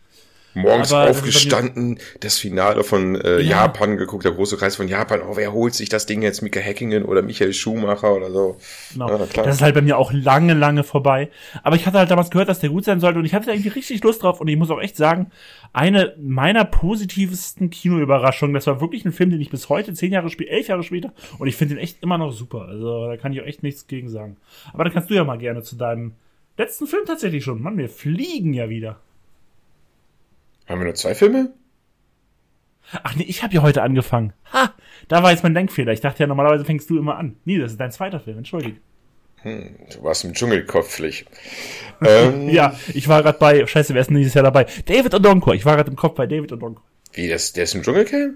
Morgens Aber aufgestanden, das Finale von äh, Ja. Japan geguckt, der große Kreis von Japan. Oh, wer holt sich das Ding jetzt? Mika Häkkinen oder Michael Schumacher oder so. Genau. Ja, das ist halt bei mir auch lange, lange vorbei. Aber ich hatte halt damals gehört, dass der gut sein sollte und ich hatte da irgendwie richtig Lust drauf und ich muss auch echt sagen, eine meiner positivsten Kinoüberraschungen, das war wirklich ein Film, den ich bis heute, zehn Jahre später, elf Jahre später, und ich finde den echt immer noch super. Also da kann ich auch echt nichts gegen sagen. Aber dann kannst du ja mal gerne zu deinem letzten Film tatsächlich schon. Mann, wir fliegen ja wieder. Haben wir nur zwei Filme? Ach nee, ich habe ja heute angefangen. Ha, da war jetzt mein Denkfehler. Ich dachte ja, normalerweise fängst du immer an. Nee, das ist dein zweiter Film, entschuldige. Hm, du warst im Dschungelkopflich. ähm, [laughs] Ja, ich war gerade bei, scheiße, wer ist denn dieses Jahr dabei? David Odonkor. Ich war gerade im Kopf bei David Odonkor. Wie, das, der ist im Dschungelcamp?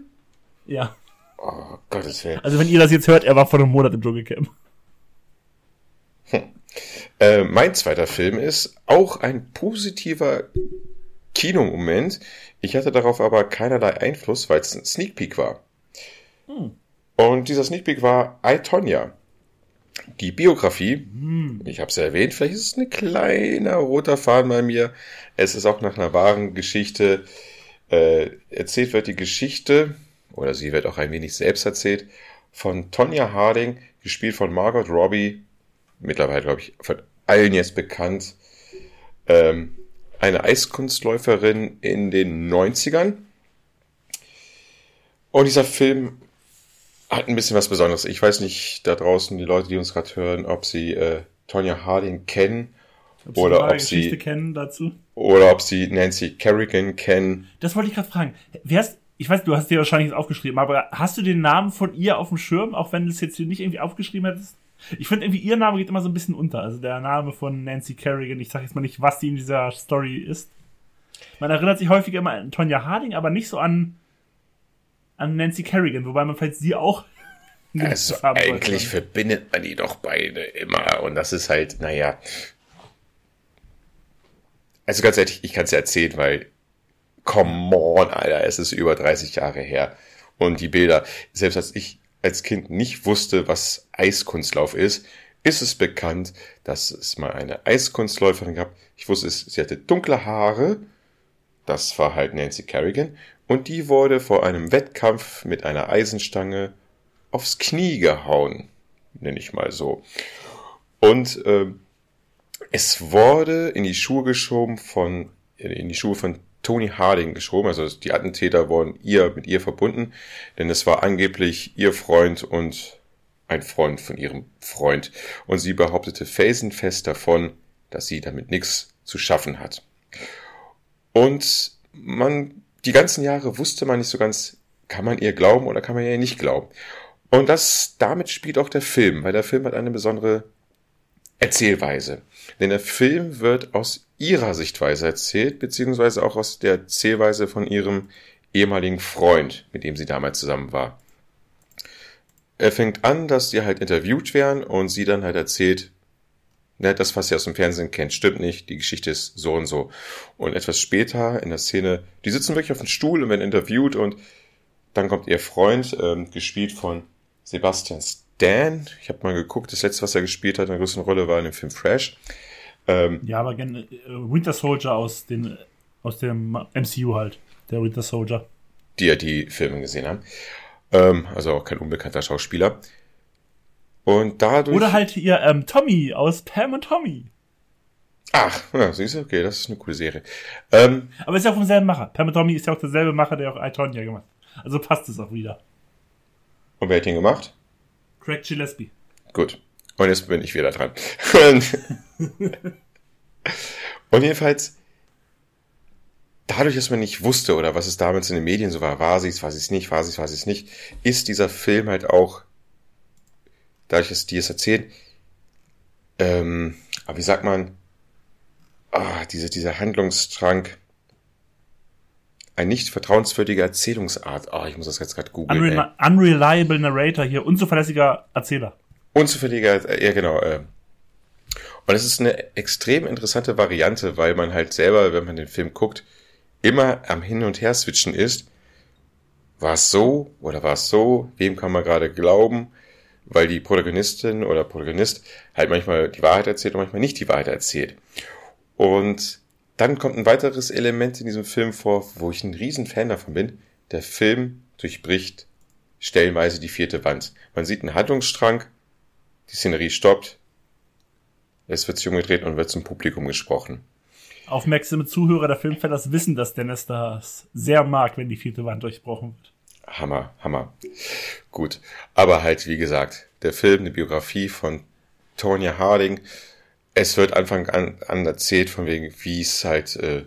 Ja. Oh, Gottes Willen. Also wenn ihr das jetzt hört, er war vor einem Monat im Dschungelcamp. Äh, mein zweiter Film ist auch ein positiver Kinomoment. Ich hatte darauf aber keinerlei Einfluss, weil es ein Sneak Peek war. Und dieser Sneak Peek war I, Tonya. Die Biografie, ich habe es ja erwähnt, vielleicht ist es ein kleiner roter Faden bei mir. Es ist auch nach einer wahren Geschichte äh, erzählt wird die Geschichte, oder sie wird auch ein wenig selbst erzählt, von Tonya Harding, gespielt von Margot Robbie, mittlerweile, glaube ich, von allen jetzt bekannt, ähm, eine Eiskunstläuferin in den 90ern. Und dieser Film hat ein bisschen was Besonderes. Ich weiß nicht, da draußen, die Leute, die uns gerade hören, ob sie äh, Tonya Harding kennen Ob Oder Sie ob sie- Geschichte kennen dazu. oder ob sie Nancy Kerrigan kennen. Das wollte ich gerade fragen. Wer ist, ich weiß, du hast dir wahrscheinlich jetzt aufgeschrieben, aber hast du den Namen von ihr auf dem Schirm, auch wenn du es jetzt hier nicht irgendwie aufgeschrieben hättest? Ich finde irgendwie, ihr Name geht immer so ein bisschen unter. Also der Name von Nancy Kerrigan, ich sage jetzt mal nicht, was die in dieser Story ist. Man erinnert sich häufig immer an Tonya Harding, aber nicht so an, an Nancy Kerrigan, wobei man vielleicht sie auch [laughs] Also eigentlich verbindet man die doch beide immer. Und das ist halt, naja. Also ganz ehrlich, ich kann es ja erzählen, weil, come on, Alter, es ist über 30 Jahre her. Und die Bilder, selbst als ich als Kind nicht wusste, was Eiskunstlauf ist, ist es bekannt, dass es mal eine Eiskunstläuferin gab. Ich wusste es, sie hatte dunkle Haare. Das war halt Nancy Kerrigan. Und die wurde vor einem Wettkampf mit einer Eisenstange aufs Knie gehauen, nenne ich mal so. Und ähm, es wurde in die Schuhe geschoben von in die Schuhe von Tony Harding geschoben, also die Attentäter wurden ihr mit ihr verbunden, denn es war angeblich ihr Freund und ein Freund von ihrem Freund und sie behauptete felsenfest davon, dass sie damit nichts zu schaffen hat. Und man die ganzen Jahre wusste man nicht so ganz, kann man ihr glauben oder kann man ihr nicht glauben. Und das, damit spielt auch der Film, weil der Film hat eine besondere Erzählweise. Denn der Film wird aus ihrer Sichtweise erzählt, beziehungsweise auch aus der Erzählweise von ihrem ehemaligen Freund, mit dem sie damals zusammen war. Er fängt an, dass die halt interviewt werden und sie dann halt erzählt, na, das, was ihr aus dem Fernsehen kennt, stimmt nicht, die Geschichte ist so und so. Und etwas später in der Szene, die sitzen wirklich auf dem Stuhl und werden interviewt und dann kommt ihr Freund, ähm, gespielt von Sebastian Stan. Ich habe mal geguckt, das letzte, was er gespielt hat, eine größere Rolle war in dem Film Fresh. Ähm, ja, aber gerne äh, Winter Soldier aus, den, aus dem MCU halt, der Winter Soldier. Die ja die Filme gesehen haben. Ähm, also auch kein unbekannter Schauspieler. Und dadurch. Oder halt hier ähm, Tommy aus Pam und Tommy. Ach, ja, siehst du, okay, das ist eine coole Serie. Ähm, Aber ist ja auch vom selben Macher. Pam und Tommy ist ja auch derselbe Macher, der auch I, Tonya gemacht hat. Also passt es auch wieder. Und wer hat ihn gemacht? Craig Gillespie. Gut. Und jetzt bin ich wieder dran. [laughs] und jedenfalls, dadurch, dass man nicht wusste oder was es damals in den Medien so war, war sie es, war sie es nicht, war sie es, war sie es nicht, ist dieser Film halt auch, dadurch, dass die es erzählen, ähm, aber wie sagt man, ah, diese, dieser Handlungsstrang, ein nicht vertrauenswürdiger Erzählungsart. Ah, ich muss das jetzt gerade googeln. Unreli unreliable Narrator hier, unzuverlässiger Erzähler. Unzuverlässiger, ja genau. Äh. Und es ist eine extrem interessante Variante, weil man halt selber, wenn man den Film guckt, immer am Hin und Her switchen ist. War es so oder war es so? Wem kann man gerade glauben? Weil die Protagonistin oder Protagonist halt manchmal die Wahrheit erzählt und manchmal nicht die Wahrheit erzählt. Und dann kommt ein weiteres Element in diesem Film vor, wo ich ein riesen Fan davon bin. Der Film durchbricht stellenweise die vierte Wand. Man sieht einen Handlungsstrang, die Szenerie stoppt, es wird sich umgedreht und wird zum Publikum gesprochen. Aufmerksame Zuhörer der Filmfellers wissen, dass Dennis das sehr mag, wenn die vierte Wand durchbrochen wird. Hammer, Hammer. Gut. Aber halt, wie gesagt, der Film, eine Biografie von Tonya Harding, es wird Anfang an, an erzählt, von wegen, wie es halt, äh,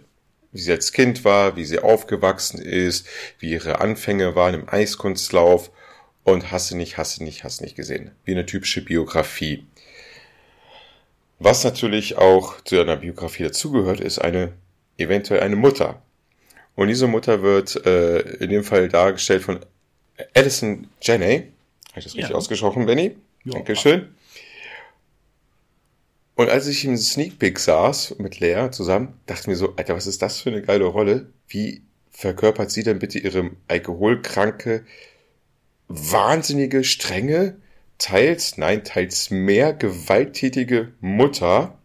wie sie als Kind war, wie sie aufgewachsen ist, wie ihre Anfänge waren im Eiskunstlauf und hasse nicht, hasse nicht, hasse nicht gesehen. Wie eine typische Biografie. Was natürlich auch zu einer Biografie dazugehört, ist eine, eventuell eine Mutter. Und diese Mutter wird äh, in dem Fall dargestellt von Alison Janney. Habe ich das richtig ja. ausgesprochen, Benny? Ja. Dankeschön. Und als ich im Sneak Peek saß mit Lea zusammen, dachte ich mir so, Alter, was ist das für eine geile Rolle? Wie verkörpert sie denn bitte ihre alkoholkranke, wahnsinnige, strenge, teils, nein, teils mehr gewalttätige Mutter,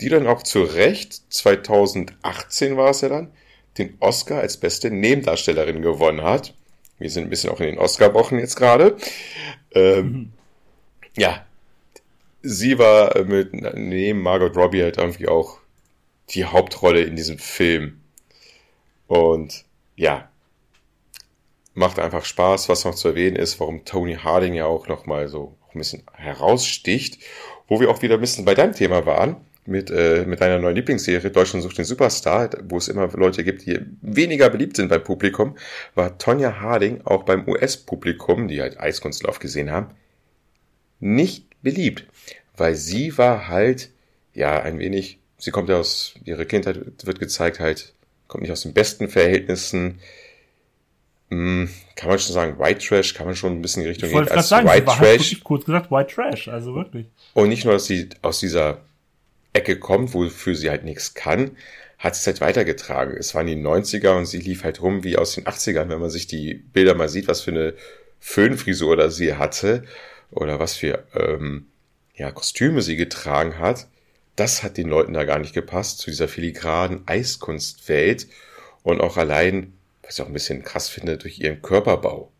die dann auch zu Recht, 2018 war es ja dann, den Oscar als beste Nebendarstellerin gewonnen hat. Wir sind ein bisschen auch in den Oscar-Wochen jetzt gerade. Ähm, mhm. Ja, sie war mit neben Margot Robbie halt irgendwie auch die Hauptrolle in diesem Film. Und ja, macht einfach Spaß, was noch zu erwähnen ist, warum Tony Harding ja auch nochmal so ein bisschen heraussticht, wo wir auch wieder ein bisschen bei deinem Thema waren, mit, äh, mit deiner neuen Lieblingsserie Deutschland sucht den Superstar, wo es immer Leute gibt, die weniger beliebt sind beim Publikum, war Tonja Harding auch beim US-Publikum, die halt Eiskunstlauf gesehen haben, nicht beliebt, weil sie war halt, ja, ein wenig, sie kommt ja aus, ihre Kindheit wird gezeigt halt, kommt nicht aus den besten Verhältnissen, hm, kann man schon sagen, White Trash, kann man schon ein bisschen in die Richtung ich gehen. Als sagen, White Trash. Halt kurz gesagt, White Trash, also wirklich. Und nicht nur, dass sie aus dieser Ecke kommt, wofür sie halt nichts kann, hat sie es halt weitergetragen. Es waren die 90er und sie lief halt rum wie aus den 80ern, wenn man sich die Bilder mal sieht, was für eine Föhnfrisur da sie hatte oder was für ähm, ja, Kostüme sie getragen hat. Das hat den Leuten da gar nicht gepasst, zu dieser filigranen Eiskunstwelt und auch allein was ich auch ein bisschen krass finde, durch ihren Körperbau.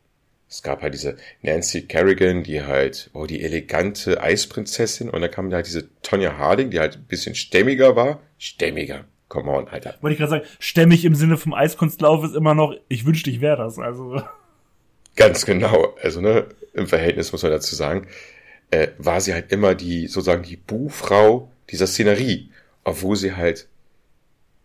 Es gab halt diese Nancy Kerrigan, die halt, oh, die elegante Eisprinzessin. Und dann kam halt diese Tonya Harding, die halt ein bisschen stämmiger war. Stämmiger. Come on, Alter. Wollte ich gerade sagen, stämmig im Sinne vom Eiskunstlauf ist immer noch, ich wünschte, ich wäre das. Also. Ganz genau. Also, ne, im Verhältnis muss man dazu sagen, äh, war sie halt immer die, sozusagen die Buhfrau dieser Szenerie. Obwohl sie halt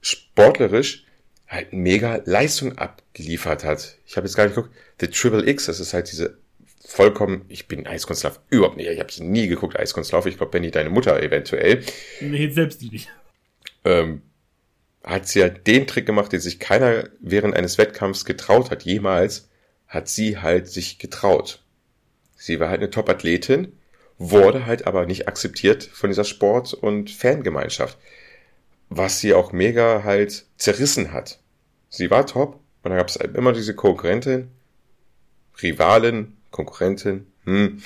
sportlerisch halt mega Leistung abgeliefert hat. Ich habe jetzt gar nicht geguckt. The Triple X, das ist halt diese vollkommen, ich bin Eiskunstlauf überhaupt nicht, ich habe nie geguckt, Eiskunstlauf, ich glaube, Benny, deine Mutter eventuell. Nee, selbst nicht. Ähm, hat sie ja den Trick gemacht, den sich keiner während eines Wettkampfs getraut hat, jemals, hat sie halt sich getraut. Sie war halt eine Top-Athletin, wurde halt aber nicht akzeptiert von dieser Sport- und Fangemeinschaft. Was sie auch mega halt zerrissen hat. Sie war top und dann gab es halt immer diese Konkurrentin, Rivalin, Konkurrentin, hm,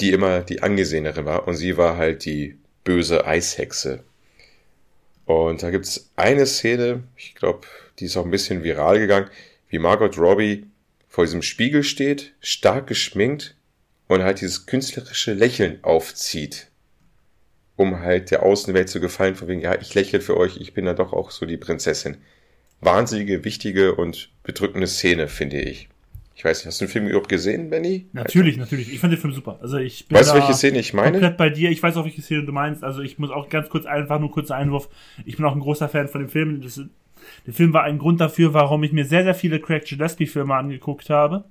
die immer die angesehenere war und sie war halt die böse Eishexe. Und da gibt's eine Szene, ich glaube, die ist auch ein bisschen viral gegangen, wie Margot Robbie vor diesem Spiegel steht, stark geschminkt und halt dieses künstlerische Lächeln aufzieht, um halt der Außenwelt zu gefallen, von wegen, ja, ich lächle für euch, ich bin da doch auch so die Prinzessin. Wahnsinnige, wichtige und bedrückende Szene, finde ich. Ich weiß nicht, hast du den Film überhaupt gesehen, Benny? Natürlich, natürlich. Ich fand den Film super. Also ich bin Weißt du, welche Szene ich meine? komplett bei dir. Ich weiß auch, welche Szene du meinst. Also ich muss auch ganz kurz einfach nur kurzer Einwurf. Ich bin auch ein großer Fan von dem Film. Das, der Film war ein Grund dafür, warum ich mir sehr, sehr viele Craig Gillespie Filme angeguckt habe.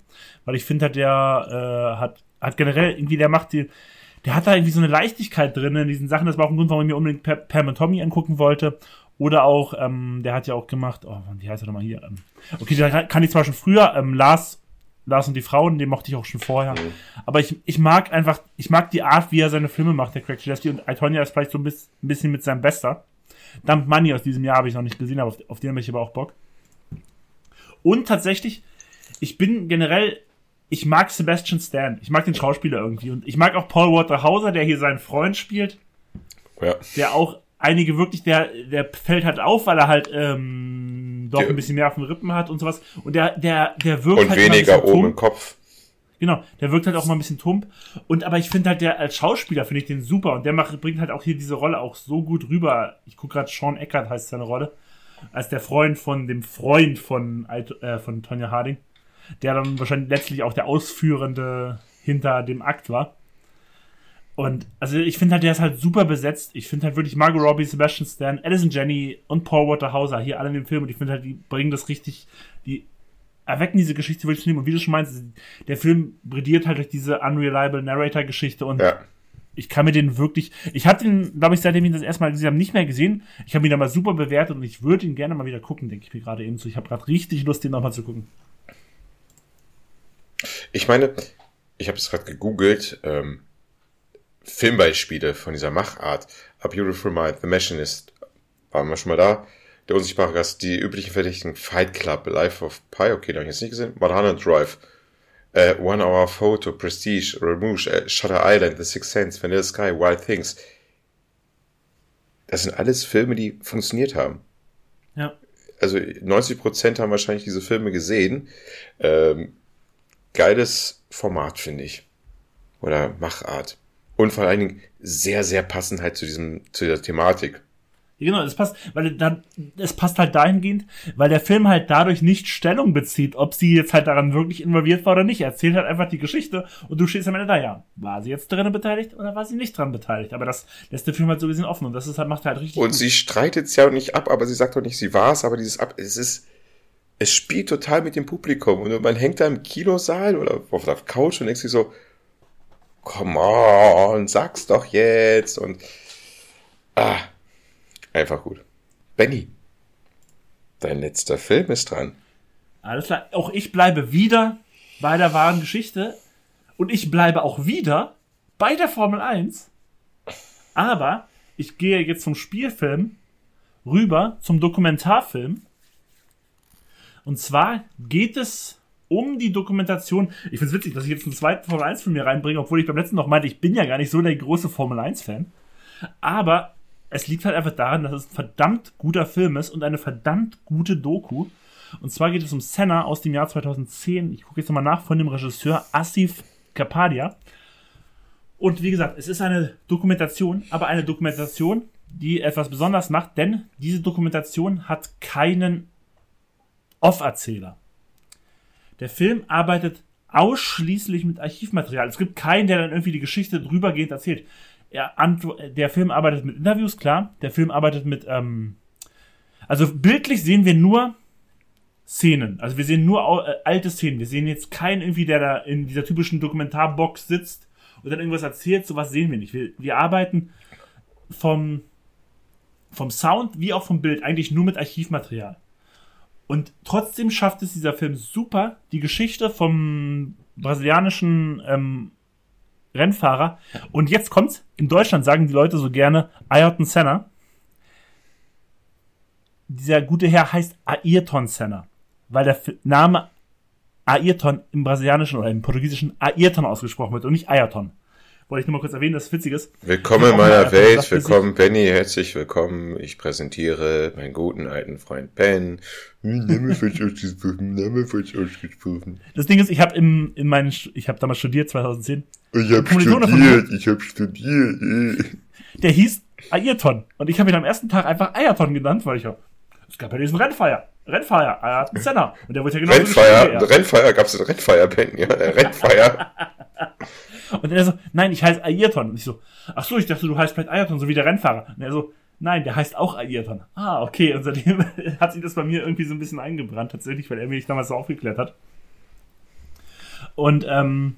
Weil ich finde, der äh, hat, hat generell irgendwie, der macht die, der hat da irgendwie so eine Leichtigkeit drin in diesen Sachen. Das war auch ein Grund, warum ich mir unbedingt Pam und Tommy angucken wollte. Oder auch, ähm, der hat ja auch gemacht, oh, wie heißt er nochmal hier? Ähm, okay, da kann ich zwar schon früher, ähm, Lars Lars und die Frauen, den mochte ich auch schon vorher. Aber ich, ich mag einfach, ich mag die Art, wie er seine Filme macht, der Craig Gillespie. Und Itonia ist vielleicht so ein bisschen, ein bisschen mit seinem Bester. Dump Money aus diesem Jahr habe ich noch nicht gesehen, aber auf, auf den habe ich aber auch Bock. Und tatsächlich, ich bin generell, ich mag Sebastian Stan. Ich mag den Schauspieler irgendwie. Und ich mag auch Paul Walter Hauser, der hier seinen Freund spielt. Ja. Der auch einige wirklich, der, der fällt halt auf, weil er halt ähm, doch Der- ein bisschen mehr auf den Rippen hat und sowas. Und der, der, der wirkt Und halt weniger oben im Kopf. Genau, der wirkt halt auch mal ein bisschen tump. Und aber ich finde halt, der als Schauspieler finde ich den super und der macht, bringt halt auch hier diese Rolle auch so gut rüber. Ich gucke gerade, Sean Eckert heißt seine Rolle, als der Freund von dem Freund von, äh, von Tonja Harding, der dann wahrscheinlich letztlich auch der Ausführende hinter dem Akt war. Und also ich finde halt, der ist halt super besetzt. Ich finde halt wirklich Margot Robbie, Sebastian Stan, Alison Jenny und Paul Waterhauser hier alle in dem Film und ich finde halt, die bringen das richtig, die erwecken diese Geschichte wirklich zu nehmen. Und wie du schon meinst, der Film brilliert halt durch diese unreliable Narrator-Geschichte und Ja. ich kann mir den wirklich, ich habe den, glaube ich, seitdem ich ihn das erste Mal gesehen habe, nicht mehr gesehen. Ich habe ihn aber super bewertet und ich würde ihn gerne mal wieder gucken, denke ich mir gerade eben so. Ich habe gerade richtig Lust, den nochmal zu gucken. Ich meine, ich habe es gerade gegoogelt, ähm, Filmbeispiele von dieser Machart. A Beautiful Mind, The Machinist, waren wir schon mal da. Der unsichtbare Gast, die üblichen Verdächtigen, Fight Club, Life of Pi, okay, da habe ich jetzt nicht gesehen. Mulholland Drive, äh, One Hour Photo, Prestige, Remouche, äh, Shutter Island, The Sixth Sense, Vanilla Sky, Wild Things. Das sind alles Filme, die funktioniert haben Ja. also 90% haben wahrscheinlich diese Filme gesehen. Ähm, geiles Format, finde ich. Oder Machart. Und vor allen Dingen sehr, sehr passend halt zu diesem, zu dieser Thematik. Genau, es passt, weil dann, es passt halt dahingehend, weil der Film halt dadurch nicht Stellung bezieht, ob sie jetzt halt daran wirklich involviert war oder nicht. Er erzählt halt einfach die Geschichte und du stehst am Ende da, ja, war sie jetzt daran beteiligt oder war sie nicht dran beteiligt? Aber das lässt der Film halt so gesehen offen und das ist halt, macht halt richtig Und gut. sie streitet es ja nicht ab, aber sie sagt doch nicht, sie war es, aber dieses Ab, es ist, es spielt total mit dem Publikum. Und man hängt da im Kinosaal oder auf der Couch und denkt sich so, come on, sag's doch jetzt. Und, ah, einfach gut. Benny, dein letzter Film ist dran. Alles klar. Auch ich bleibe wieder bei der wahren Geschichte. Und ich bleibe auch wieder bei der Formel 1. Aber ich gehe jetzt vom Spielfilm rüber zum Dokumentarfilm. Und zwar geht es um die Dokumentation. Ich finde es witzig, dass ich jetzt einen zweiten Formel 1 Film hier reinbringe, obwohl ich beim letzten noch meinte, ich bin ja gar nicht so der große Formel 1 Fan. Aber es liegt halt einfach daran, dass es ein verdammt guter Film ist und eine verdammt gute Doku. Und zwar geht es um Senna aus dem Jahr 2010. Ich gucke jetzt nochmal nach von dem Regisseur Asif Kapadia. Und wie gesagt, es ist eine Dokumentation, aber eine Dokumentation, die etwas besonders macht, denn diese Dokumentation hat keinen Off-Erzähler. Der Film arbeitet ausschließlich mit Archivmaterial. Es gibt keinen, der dann irgendwie die Geschichte drübergehend erzählt. Er der Film arbeitet mit Interviews, klar. Der Film arbeitet mit, ähm, also bildlich sehen wir nur Szenen. Also wir sehen nur äh, alte Szenen. Wir sehen jetzt keinen irgendwie, der da in dieser typischen Dokumentarbox sitzt und dann irgendwas erzählt. Sowas sehen wir nicht. Wir, wir arbeiten vom, vom Sound wie auch vom Bild eigentlich nur mit Archivmaterial. Und trotzdem schafft es dieser Film super, die Geschichte vom brasilianischen ähm, Rennfahrer. Und jetzt kommt's. In Deutschland sagen die Leute so gerne Ayrton Senna. Dieser gute Herr heißt Ayrton Senna, weil der Name Ayrton im brasilianischen oder im portugiesischen Ayrton ausgesprochen wird und nicht Ayrton. Wollte ich nur mal kurz erwähnen, das ist Witziges. Willkommen in meiner Welt, gesagt, dass willkommen Benny, herzlich willkommen. Ich präsentiere meinen guten alten Freund Ben. Name falsch ausgesprochen, Name falsch ausgesprochen. Das Ding ist, ich habe im in meinen ich habe damals studiert 2010. Ich hab Kommilitone von studiert, ich hab studiert. äh. [laughs] Der hieß Ayrton und ich habe ihn am ersten Tag einfach Ayrton genannt, weil ich ja es gab ja diesen Rennfeier, Rennfeier, Ayrton Senna und der wurde ja genau Rennfeier, Rennfeier, gab's den Rennfeier, Ben, ja, der Rennfeier. [laughs] Und er so, nein, ich heiße Ayrton. Und ich so, ach so, ich dachte, du heißt vielleicht Ayrton, so wie der Rennfahrer. Und er so, nein, der heißt auch Ayrton. Ah, okay. Und seitdem [laughs] hat sich das bei mir irgendwie so ein bisschen eingebrannt, tatsächlich, weil er mich damals so aufgeklärt hat. Und, ähm,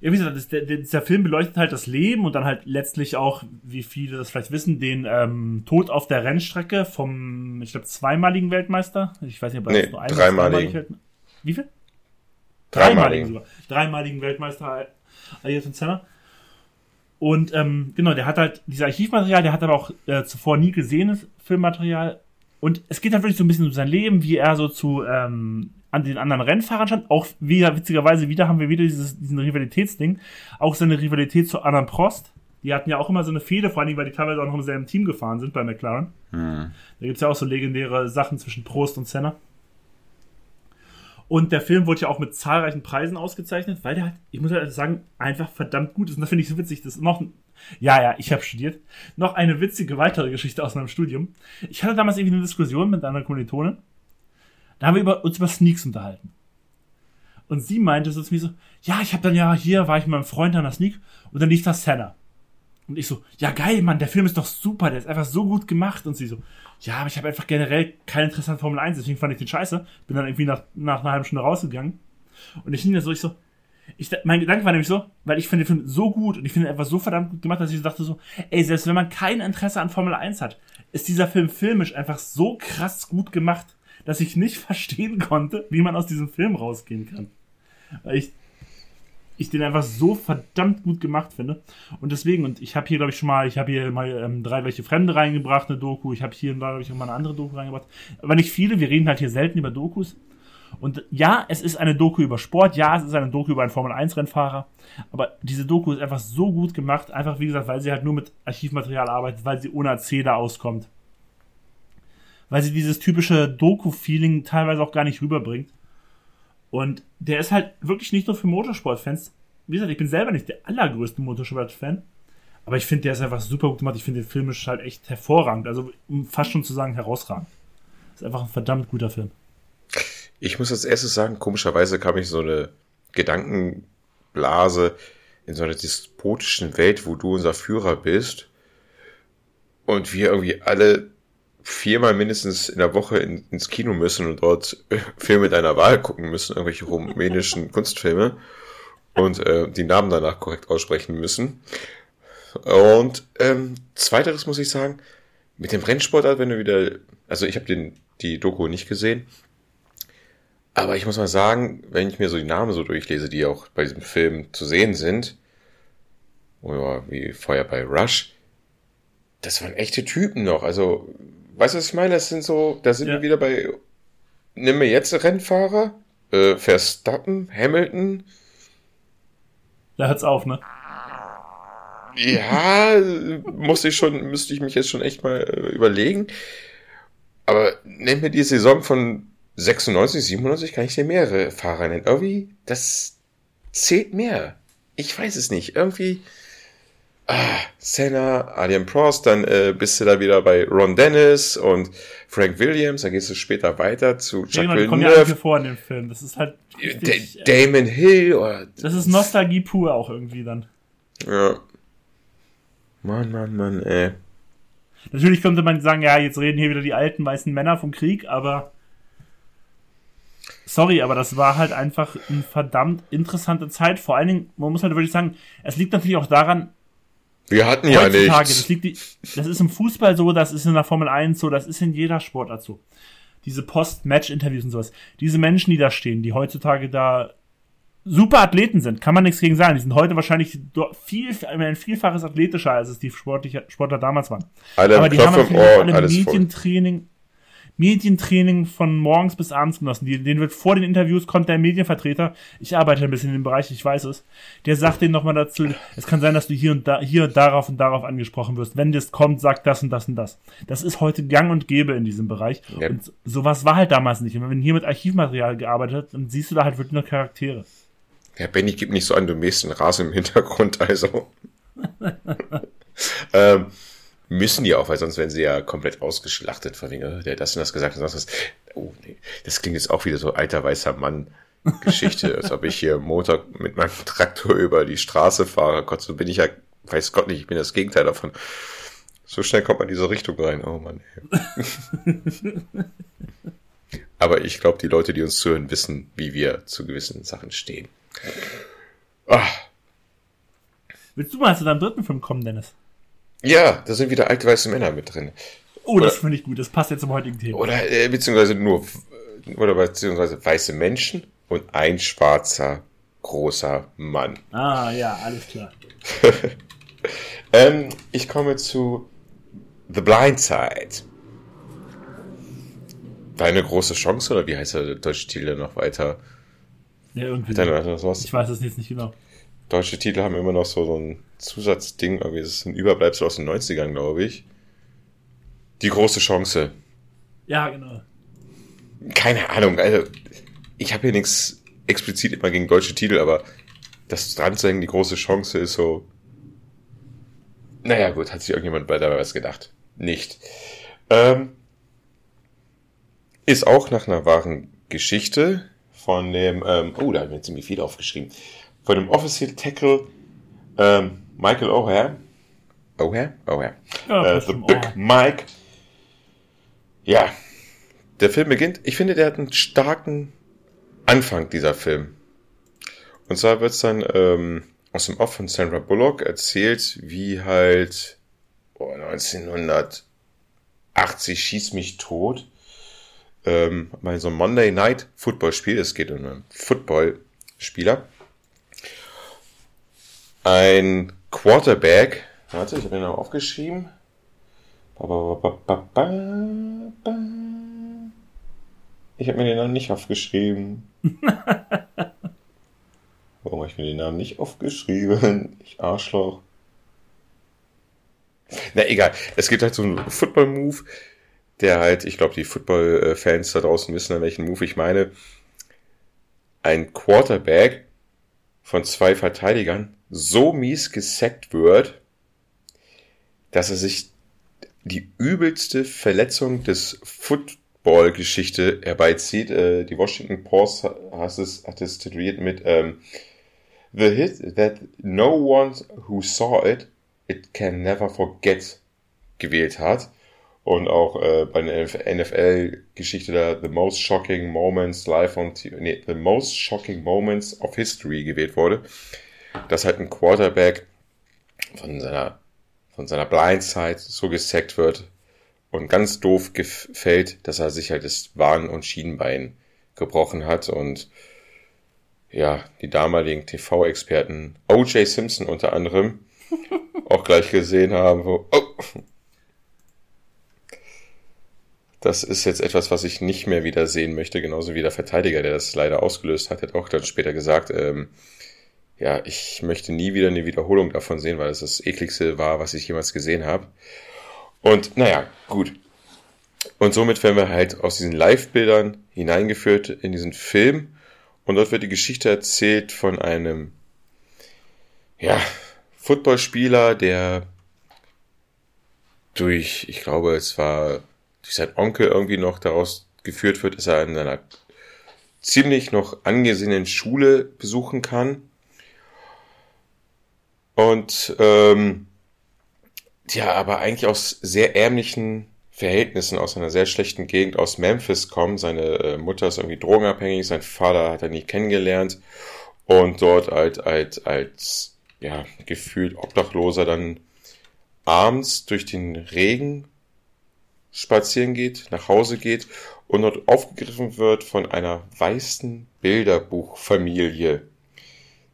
ja, wie gesagt, das, der, der, dieser Film beleuchtet halt das Leben und dann halt letztlich auch, wie viele das vielleicht wissen, den ähm, Tod auf der Rennstrecke vom, ich glaube, zweimaligen Weltmeister. Ich weiß nicht, ob er Nee, das nur einmal dreimaligen. Wie viel? Dreimaligen. sogar. Dreimaligen Weltmeister Ayrton Senna. Und ähm, genau, der hat halt dieses Archivmaterial, der hat aber auch äh, zuvor nie gesehenes Filmmaterial. Und es geht halt wirklich so ein bisschen um sein Leben, wie er so zu ähm, an den anderen Rennfahrern stand. Auch wieder, witzigerweise, wieder haben wir wieder dieses, diesen Rivalitätsding. Auch seine Rivalität zu Alain Prost. Die hatten ja auch immer so eine Fehde, vor allem, weil die teilweise auch noch im selben Team gefahren sind bei McLaren. Da gibt's ja auch so legendäre Sachen zwischen Prost und Senna. Und der Film wurde ja auch mit zahlreichen Preisen ausgezeichnet, weil der halt, ich muss halt sagen, einfach verdammt gut ist. Und das finde ich so witzig. Das ist noch, ja, ja, ich habe studiert. Noch eine witzige weitere Geschichte aus meinem Studium. Ich hatte damals irgendwie eine Diskussion mit einer Kommilitonin. Da haben wir über, uns über Sneaks unterhalten. Und sie meinte so zu mir so, ja, ich habe dann ja hier, war ich mit meinem Freund an der Sneak und dann lief da Senna. Und ich so, ja geil, Mann, der Film ist doch super, der ist einfach so gut gemacht. Und sie so, ja, aber ich habe einfach generell kein Interesse an Formel 1, deswegen fand ich den scheiße. Bin dann irgendwie nach, nach einer halben Stunde rausgegangen. Und ich hing da so, ich so, ich, mein Gedanke war nämlich so, weil ich finde den Film so gut und ich finde ihn einfach so verdammt gut gemacht, dass ich so dachte so, ey, selbst wenn man kein Interesse an Formel 1 hat, ist dieser Film filmisch einfach so krass gut gemacht, dass ich nicht [laughs] verstehen konnte, wie man aus diesem Film rausgehen kann. Weil ich, ich den einfach so verdammt gut gemacht finde. Und deswegen, und ich habe hier, glaube ich, schon mal, ich habe hier mal ähm, drei welche Fremde reingebracht, eine Doku. Ich habe hier glaube ich, auch mal eine andere Doku reingebracht. Aber nicht viele, wir reden halt hier selten über Dokus. Und ja, es ist eine Doku über Sport, ja, es ist eine Doku über einen Formel-1-Rennfahrer, aber diese Doku ist einfach so gut gemacht, einfach wie gesagt, weil sie halt nur mit Archivmaterial arbeitet, weil sie ohne Erzähler auskommt. Weil sie dieses typische Doku-Feeling teilweise auch gar nicht rüberbringt. Und der ist halt wirklich nicht nur für Motorsport-Fans. Wie gesagt, ich bin selber nicht der allergrößte Motorsport-Fan, aber ich finde, der ist einfach super gut gemacht. Ich finde den filmisch halt echt hervorragend. Also, um fast schon zu sagen, herausragend. Ist einfach ein verdammt guter Film. Ich muss als erstes sagen, komischerweise kam ich so eine Gedankenblase in so einer despotischen Welt, wo du unser Führer bist und wir irgendwie alle viermal mindestens in der Woche in, ins Kino müssen und dort äh, Filme deiner Wahl gucken müssen, irgendwelche rumänischen [laughs] Kunstfilme und äh, die Namen danach korrekt aussprechen müssen. Und ähm, zweiteres muss ich sagen, mit dem Rennsportart, wenn du wieder, also ich habe den die Doku nicht gesehen, aber ich muss mal sagen, wenn ich mir so die Namen so durchlese, die auch bei diesem Film zu sehen sind, oder wie vorher bei Rush, das waren echte Typen noch. Also, weißt du, was ich meine? Das sind so, da sind Ja. wir wieder bei, nimm mir jetzt Rennfahrer, äh, Verstappen, Hamilton, Da hört's auf, ne? Ja, muss ich schon, müsste ich mich jetzt schon echt mal äh, überlegen. Aber nenn mir die Saison von 96, 97, kann ich dir mehrere Fahrer nennen. Irgendwie, das zählt mehr. Ich weiß es nicht. Irgendwie, ah, Senna, Adrian Prost, dann äh, bist du da wieder bei Ron Dennis und Frank Williams, dann gehst du später weiter zu Ja, Chuck genau, die kommen ja alle vor in dem Film. Das ist halt. richtig, Da- äh, Damon Hill, oder, das ist Nostalgie pur auch irgendwie dann. ja. Mann, Mann, Mann, ey. Natürlich könnte man sagen, ja, jetzt reden hier wieder die alten weißen Männer vom Krieg, aber sorry, aber das war halt einfach eine verdammt interessante Zeit. Vor allen Dingen, man muss halt wirklich sagen, es liegt natürlich auch daran, wir hatten ja nichts. Das, liegt, das ist im Fußball so, das ist in der Formel 1 so, das ist in jeder Sportart so. Diese Post-Match-Interviews und sowas. Diese Menschen, die da stehen, die heutzutage da super Athleten sind, kann man nichts gegen sagen. Die sind heute wahrscheinlich viel, ein Vielfaches athletischer, als es die Sportler damals waren. Alle Aber die haben natürlich alle Medientraining, Medientraining von morgens bis abends genossen. Den wird vor den Interviews kommt der Medienvertreter. Ich arbeite ein bisschen in dem Bereich, ich weiß es. Der sagt denen nochmal dazu, es kann sein, dass du hier und da, hier und darauf und darauf angesprochen wirst. Wenn das kommt, sag das und das und das. Das ist heute gang und gäbe in diesem Bereich. Yep. Und sowas war halt damals nicht. Und wenn hier mit Archivmaterial gearbeitet hat, dann siehst du da halt wirklich nur Charaktere. Ja, Benny, gib nicht so an, du mähst den Rasen im Hintergrund, also. [laughs] ähm, Müssen die auch, weil sonst werden sie ja komplett ausgeschlachtet von wegen, äh, der hat das und das gesagt und sonst was. Oh, nee. Das klingt jetzt auch wieder so alter weißer Mann. Geschichte, [laughs] als ob ich hier Montag mit meinem Traktor über die Straße fahre. Gott, so bin ich ja, weiß Gott nicht, ich bin das Gegenteil davon. So schnell kommt man in diese Richtung rein. Oh Mann. [laughs] Aber ich glaube, die Leute, die uns zuhören, wissen, wie wir zu gewissen Sachen stehen. Ah. Willst du mal zu deinem dritten Film kommen, Dennis? Ja, da sind wieder alte weiße Männer mit drin. Oh, oder, das finde ich gut. Das passt jetzt zum heutigen Thema. Oder äh, beziehungsweise nur oder beziehungsweise weiße Menschen und ein schwarzer großer Mann. Ah ja, alles klar. [laughs] ähm, ich komme zu The Blind Side. Deine große Chance oder wie heißt der deutsche Titel noch weiter? Ja, irgendwie. Hat Ich weiß es jetzt nicht genau deutsche Titel haben immer noch so, so ein Zusatzding, irgendwie ist ein Überbleibsel aus den 90ern, glaube ich. Die große Chance. Ja, genau. Keine Ahnung, also ich habe hier nichts explizit immer gegen deutsche Titel, aber das dran zu hängen, die große Chance ist so. Naja, gut, hat sich irgendjemand bei dabei was gedacht. Nicht. Ähm, ist auch nach einer wahren Geschichte von dem, ähm, oh, da haben wir ziemlich viel aufgeschrieben von dem Official Tackle ähm, Michael O'Hare. O'Hare? O'Hare. Ja, äh, The Big oh. Mike. Ja, der Film beginnt. Ich finde, der hat einen starken Anfang, dieser Film. Und zwar wird es dann ähm, aus dem Off von Sandra Bullock erzählt, wie halt oh, 1980 schießt mich tot ähm, bei so einem Monday Night Football Spiel. Es geht um einen Football-Spieler ein Quarterback. Warte, ich habe den noch aufgeschrieben. Ich habe mir den Namen nicht aufgeschrieben. [laughs] Warum habe ich mir den Namen nicht aufgeschrieben? Ich Arschloch. Na egal. Es gibt halt so einen Football-Move, der halt, ich glaube, die Football-Fans da draußen wissen, an welchen Move ich meine. Ein Quarterback von zwei Verteidigern so mies gesackt wird, dass er sich die übelste Verletzung des Football-Geschichte herbeizieht. Äh, die Washington Post hat es, hat mit ähm, The hit that no one who saw it, it can never forget gewählt hat. Und auch äh, bei der NFL-Geschichte da The Most Shocking Moments live on nee, The Most Shocking Moments of History gewählt wurde dass halt ein Quarterback von seiner, von seiner Blindside so gesackt wird und ganz doof gefällt, dass er sich halt das Warn- und Schienbein gebrochen hat und ja, die damaligen TV-Experten, O.J. Simpson unter anderem, [laughs] auch gleich gesehen haben, wo, oh, das ist jetzt etwas, was ich nicht mehr wieder sehen möchte, genauso wie der Verteidiger, der das leider ausgelöst hat, hat auch dann später gesagt, ähm, ja, ich möchte nie wieder eine Wiederholung davon sehen, weil es das ekligste war, was ich jemals gesehen habe. Und naja, gut. Und somit werden wir halt aus diesen Live-Bildern hineingeführt in diesen Film. Und dort wird die Geschichte erzählt von einem, ja, Footballspieler, der durch, ich glaube, es war durch sein Onkel irgendwie noch daraus geführt wird, dass er in einer ziemlich noch angesehenen Schule besuchen kann und ähm, ja, aber eigentlich aus sehr ärmlichen Verhältnissen aus einer sehr schlechten Gegend aus Memphis kommt. Seine äh, Mutter ist irgendwie drogenabhängig, sein Vater hat er nie kennengelernt und dort halt, halt als ja, gefühlt Obdachloser dann abends durch den Regen spazieren geht, nach Hause geht und dort aufgegriffen wird von einer weißen Bilderbuchfamilie.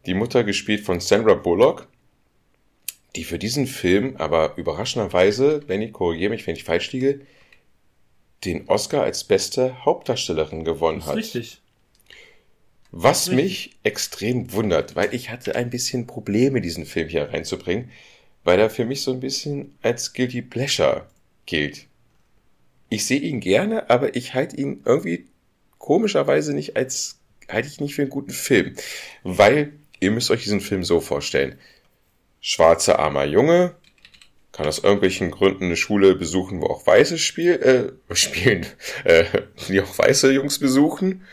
Die Mutter gespielt von Sandra Bullock, die für diesen Film aber überraschenderweise, Benny, korrigiere mich, wenn ich falsch liege, den Oscar als beste Hauptdarstellerin gewonnen hat. Richtig. Was mich extrem wundert, weil ich hatte ein bisschen Probleme, diesen Film hier reinzubringen, weil er für mich so ein bisschen als Guilty Pleasure gilt. Ich sehe ihn gerne, aber ich halte ihn irgendwie komischerweise nicht als, halte ich nicht für einen guten Film. Weil, ihr müsst euch diesen Film so vorstellen. Schwarzer armer Junge, kann aus irgendwelchen Gründen eine Schule besuchen, wo auch Weiße spiel, äh, [laughs] spielen, äh, die auch weiße Jungs besuchen.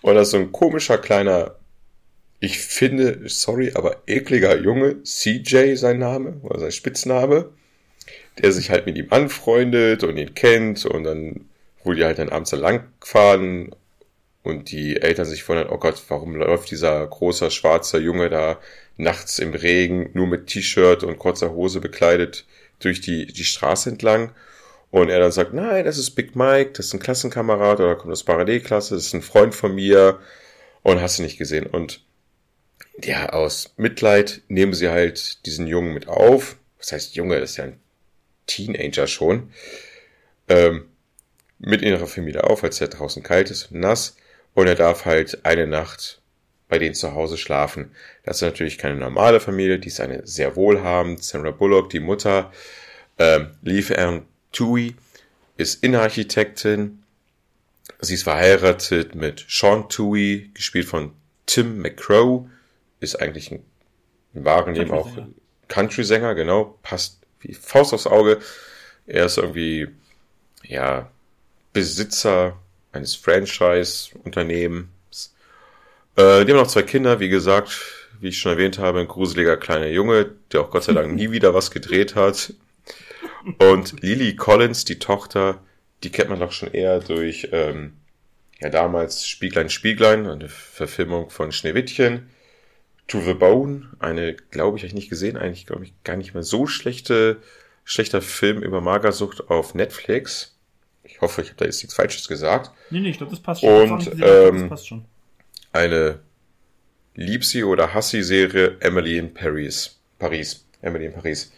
Und das ist so ein komischer kleiner, ich finde, sorry, aber ekliger Junge, CJ sein Name, oder sein Spitzname, der sich halt mit ihm anfreundet und ihn kennt und dann, wo die halt dann abends lang fahren und die Eltern sich wundern, oh Gott, warum läuft dieser große schwarze Junge da nachts im Regen nur mit T-Shirt und kurzer Hose bekleidet durch die, die Straße entlang. Und er dann sagt, nein, das ist Big Mike, das ist ein Klassenkamerad oder kommt aus Parallelklasse, das ist ein Freund von mir und hast du nicht gesehen. Und ja, aus Mitleid nehmen sie halt diesen Jungen mit auf. Was heißt Junge, das ist ja ein Teenager schon. Ähm, mit ihrer Familie auf, als er draußen kalt ist und nass. Und er darf halt eine Nacht bei denen zu Hause schlafen. Das ist natürlich keine normale Familie, die ist eine sehr wohlhabend. Sandra Bullock, die Mutter, ähm, Leaf Ann Tui, ist Innenarchitektin. Sie ist verheiratet mit Sean Tui, gespielt von Tim McCrow, ist eigentlich ein, im wahren Leben auch Country-Sänger, genau, passt wie Faust aufs Auge. Er ist irgendwie, ja, Besitzer eines Franchise-Unternehmens äh, die haben noch zwei Kinder, wie gesagt, wie ich schon erwähnt habe, ein gruseliger kleiner Junge, der auch Gott sei Dank nie wieder was gedreht hat. Und Lily Collins, die Tochter, die kennt man doch schon eher durch, ähm, ja damals Spieglein Spieglein, eine Verfilmung von Schneewittchen. To the Bone, eine, glaube ich, habe ich nicht gesehen, eigentlich, glaube ich, gar nicht mehr so schlechte, schlechter Film über Magersucht auf Netflix. Ich hoffe, ich habe da jetzt nichts Falsches gesagt. Nee, nee, ich glaube, das passt schon. Und, ähm, das passt schon eine Liebsi- oder Hassi-Serie Emily in Paris. Paris. Emily in Paris.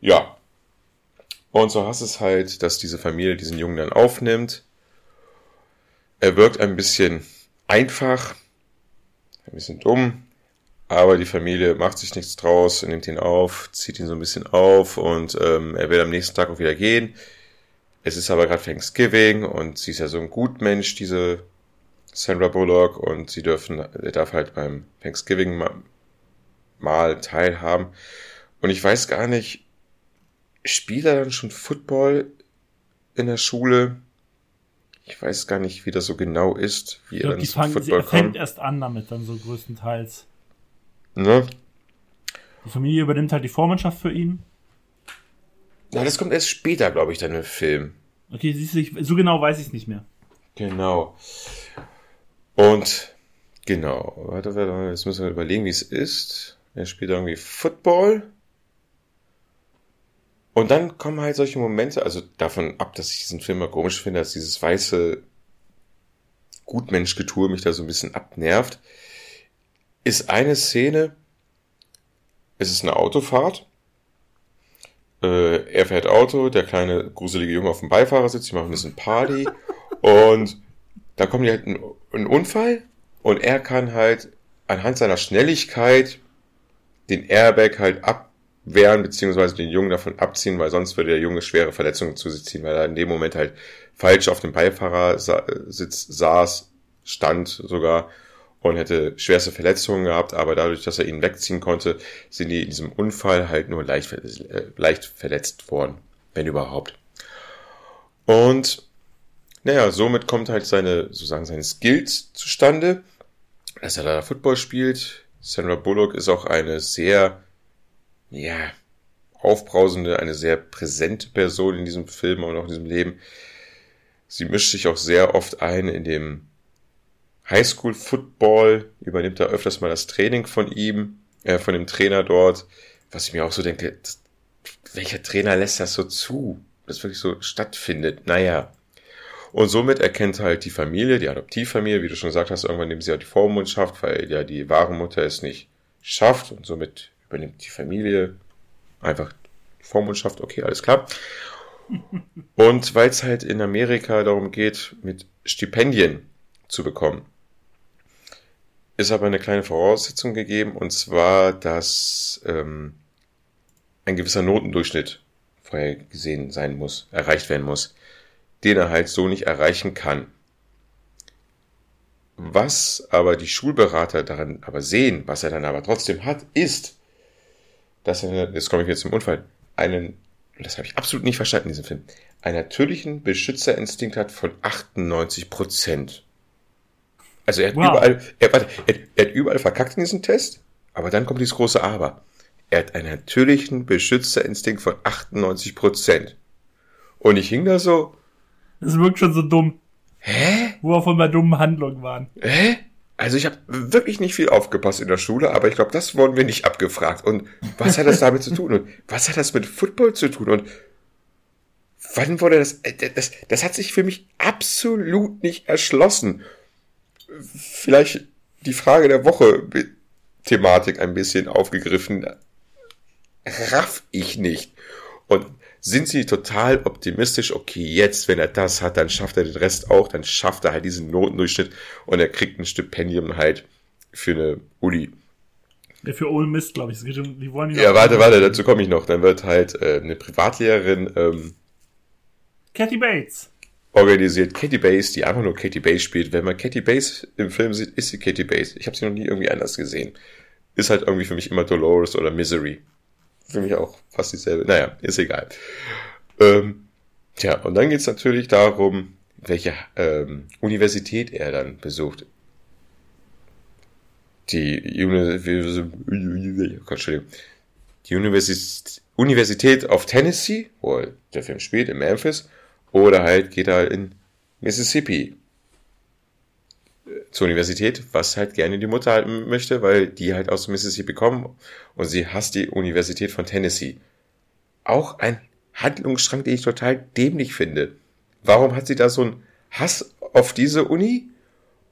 Ja. Und so hast es halt, dass diese Familie diesen Jungen dann aufnimmt. Er wirkt ein bisschen einfach, ein bisschen dumm, aber die Familie macht sich nichts draus, nimmt ihn auf, zieht ihn so ein bisschen auf und ähm, er will am nächsten Tag auch wieder gehen. Es ist aber gerade Thanksgiving und sie ist ja so ein Gutmensch, diese Sandra Bullock und sie dürfen, er darf halt beim Thanksgiving mal, mal teilhaben. Und ich weiß gar nicht, spielt er dann schon Football in der Schule? Ich weiß gar nicht, wie das so genau ist, wie ich glaub, er dann zum Football kommt. fängt erst an damit dann so größtenteils. Ne? Die Familie übernimmt halt die Vormannschaft für ihn. Na, das kommt erst später, glaube ich, dann im Film. Okay, siehst du, so genau weiß ich es nicht mehr. Genau. Und genau, warte, warte, jetzt müssen wir überlegen, wie es ist. Er spielt irgendwie Football. Und dann kommen halt solche Momente, also davon ab, dass ich diesen Film mal komisch finde, dass dieses weiße Gutmenschgetue mich da so ein bisschen abnervt, ist eine Szene, es ist eine Autofahrt. Äh, er fährt Auto, der kleine gruselige Junge auf dem Beifahrersitz, die machen ein bisschen Party. [laughs] Und da die halt in einen Unfall. Und er kann halt anhand seiner Schnelligkeit den Airbag halt abwehren, beziehungsweise den Jungen davon abziehen, weil sonst würde der Junge schwere Verletzungen zu sich ziehen, weil er in dem Moment halt falsch auf dem Beifahrersitz saß, stand sogar und hätte schwerste Verletzungen gehabt, aber dadurch, dass er ihn wegziehen konnte, sind die in diesem Unfall halt nur leicht, äh, leicht verletzt worden, wenn überhaupt. Und naja, somit kommt halt seine, sozusagen seine Skills zustande, dass er da Football spielt. Sandra Bullock ist auch eine sehr, ja, aufbrausende, eine sehr präsente Person in diesem Film und auch in diesem Leben. Sie mischt sich auch sehr oft ein in dem Highschool Football, übernimmt da öfters mal das Training von ihm, äh, von dem Trainer dort, was ich mir auch so denke, welcher Trainer lässt das so zu, dass wirklich so stattfindet? Naja. Und somit erkennt halt die Familie, die Adoptivfamilie, wie du schon gesagt hast, irgendwann nehmen sie halt die Vormundschaft, weil ja die wahre Mutter es nicht schafft und somit übernimmt die Familie einfach die Vormundschaft, okay, alles klar. Und weil es halt in Amerika darum geht, mit Stipendien zu bekommen, ist aber eine kleine Voraussetzung gegeben, und zwar, dass ähm, ein gewisser Notendurchschnitt vorher gesehen sein muss, erreicht werden muss, den er halt so nicht erreichen kann. Was aber die Schulberater daran aber sehen, was er dann aber trotzdem hat, ist, dass er, jetzt komme ich jetzt zum Unfall, einen, das habe ich absolut nicht verstanden in diesem Film, einen natürlichen Beschützerinstinkt hat von 98 Prozent. Also er hat wow. überall, er, warte, er, er hat überall verkackt in diesem Test, aber dann kommt dieses große Aber. Er hat einen natürlichen Beschützerinstinkt von 98 Prozent. Und ich hing da so. Das wirkt schon so dumm. Hä? Wo wir von bei dummen Handlungen waren. Hä? Also ich habe wirklich nicht viel aufgepasst in der Schule, aber ich glaube, das wurden wir nicht abgefragt. Und was hat das damit zu tun? Und was hat das mit Football zu tun? Und wann wurde das, äh, das, das hat sich für mich absolut nicht erschlossen. Vielleicht die Frage der Woche Thematik ein bisschen aufgegriffen. Raff ich nicht. Und sind sie total optimistisch, okay, jetzt, wenn er das hat, dann schafft er den Rest auch, dann schafft er halt diesen Notendurchschnitt und er kriegt ein Stipendium halt für eine Uni. Ja, für Ole Mist, glaube ich. Die wollen ja, warte, warte, dazu komme ich noch. Dann wird halt äh, eine Privatlehrerin ähm, Cathy Bates organisiert. Katie Bates, die einfach nur Katie Bates spielt. Wenn man Katie Bates im Film sieht, ist sie Katie Bates. Ich habe sie noch nie irgendwie anders gesehen. Ist halt irgendwie für mich immer Dolores oder Misery für mich auch fast dieselbe. Naja, ist egal. Ähm, tja, und dann geht's natürlich darum, welche ähm, Universität er dann besucht. Die, die Universität, of Tennessee, wo der Film spielt, in Memphis, oder halt geht er in Mississippi zur Universität, was halt gerne die Mutter halten möchte, weil die halt aus Mississippi kommen und sie hasst die Universität von Tennessee. Auch ein Handlungsstrang, den ich total dämlich finde. Warum hat sie da so einen Hass auf diese Uni?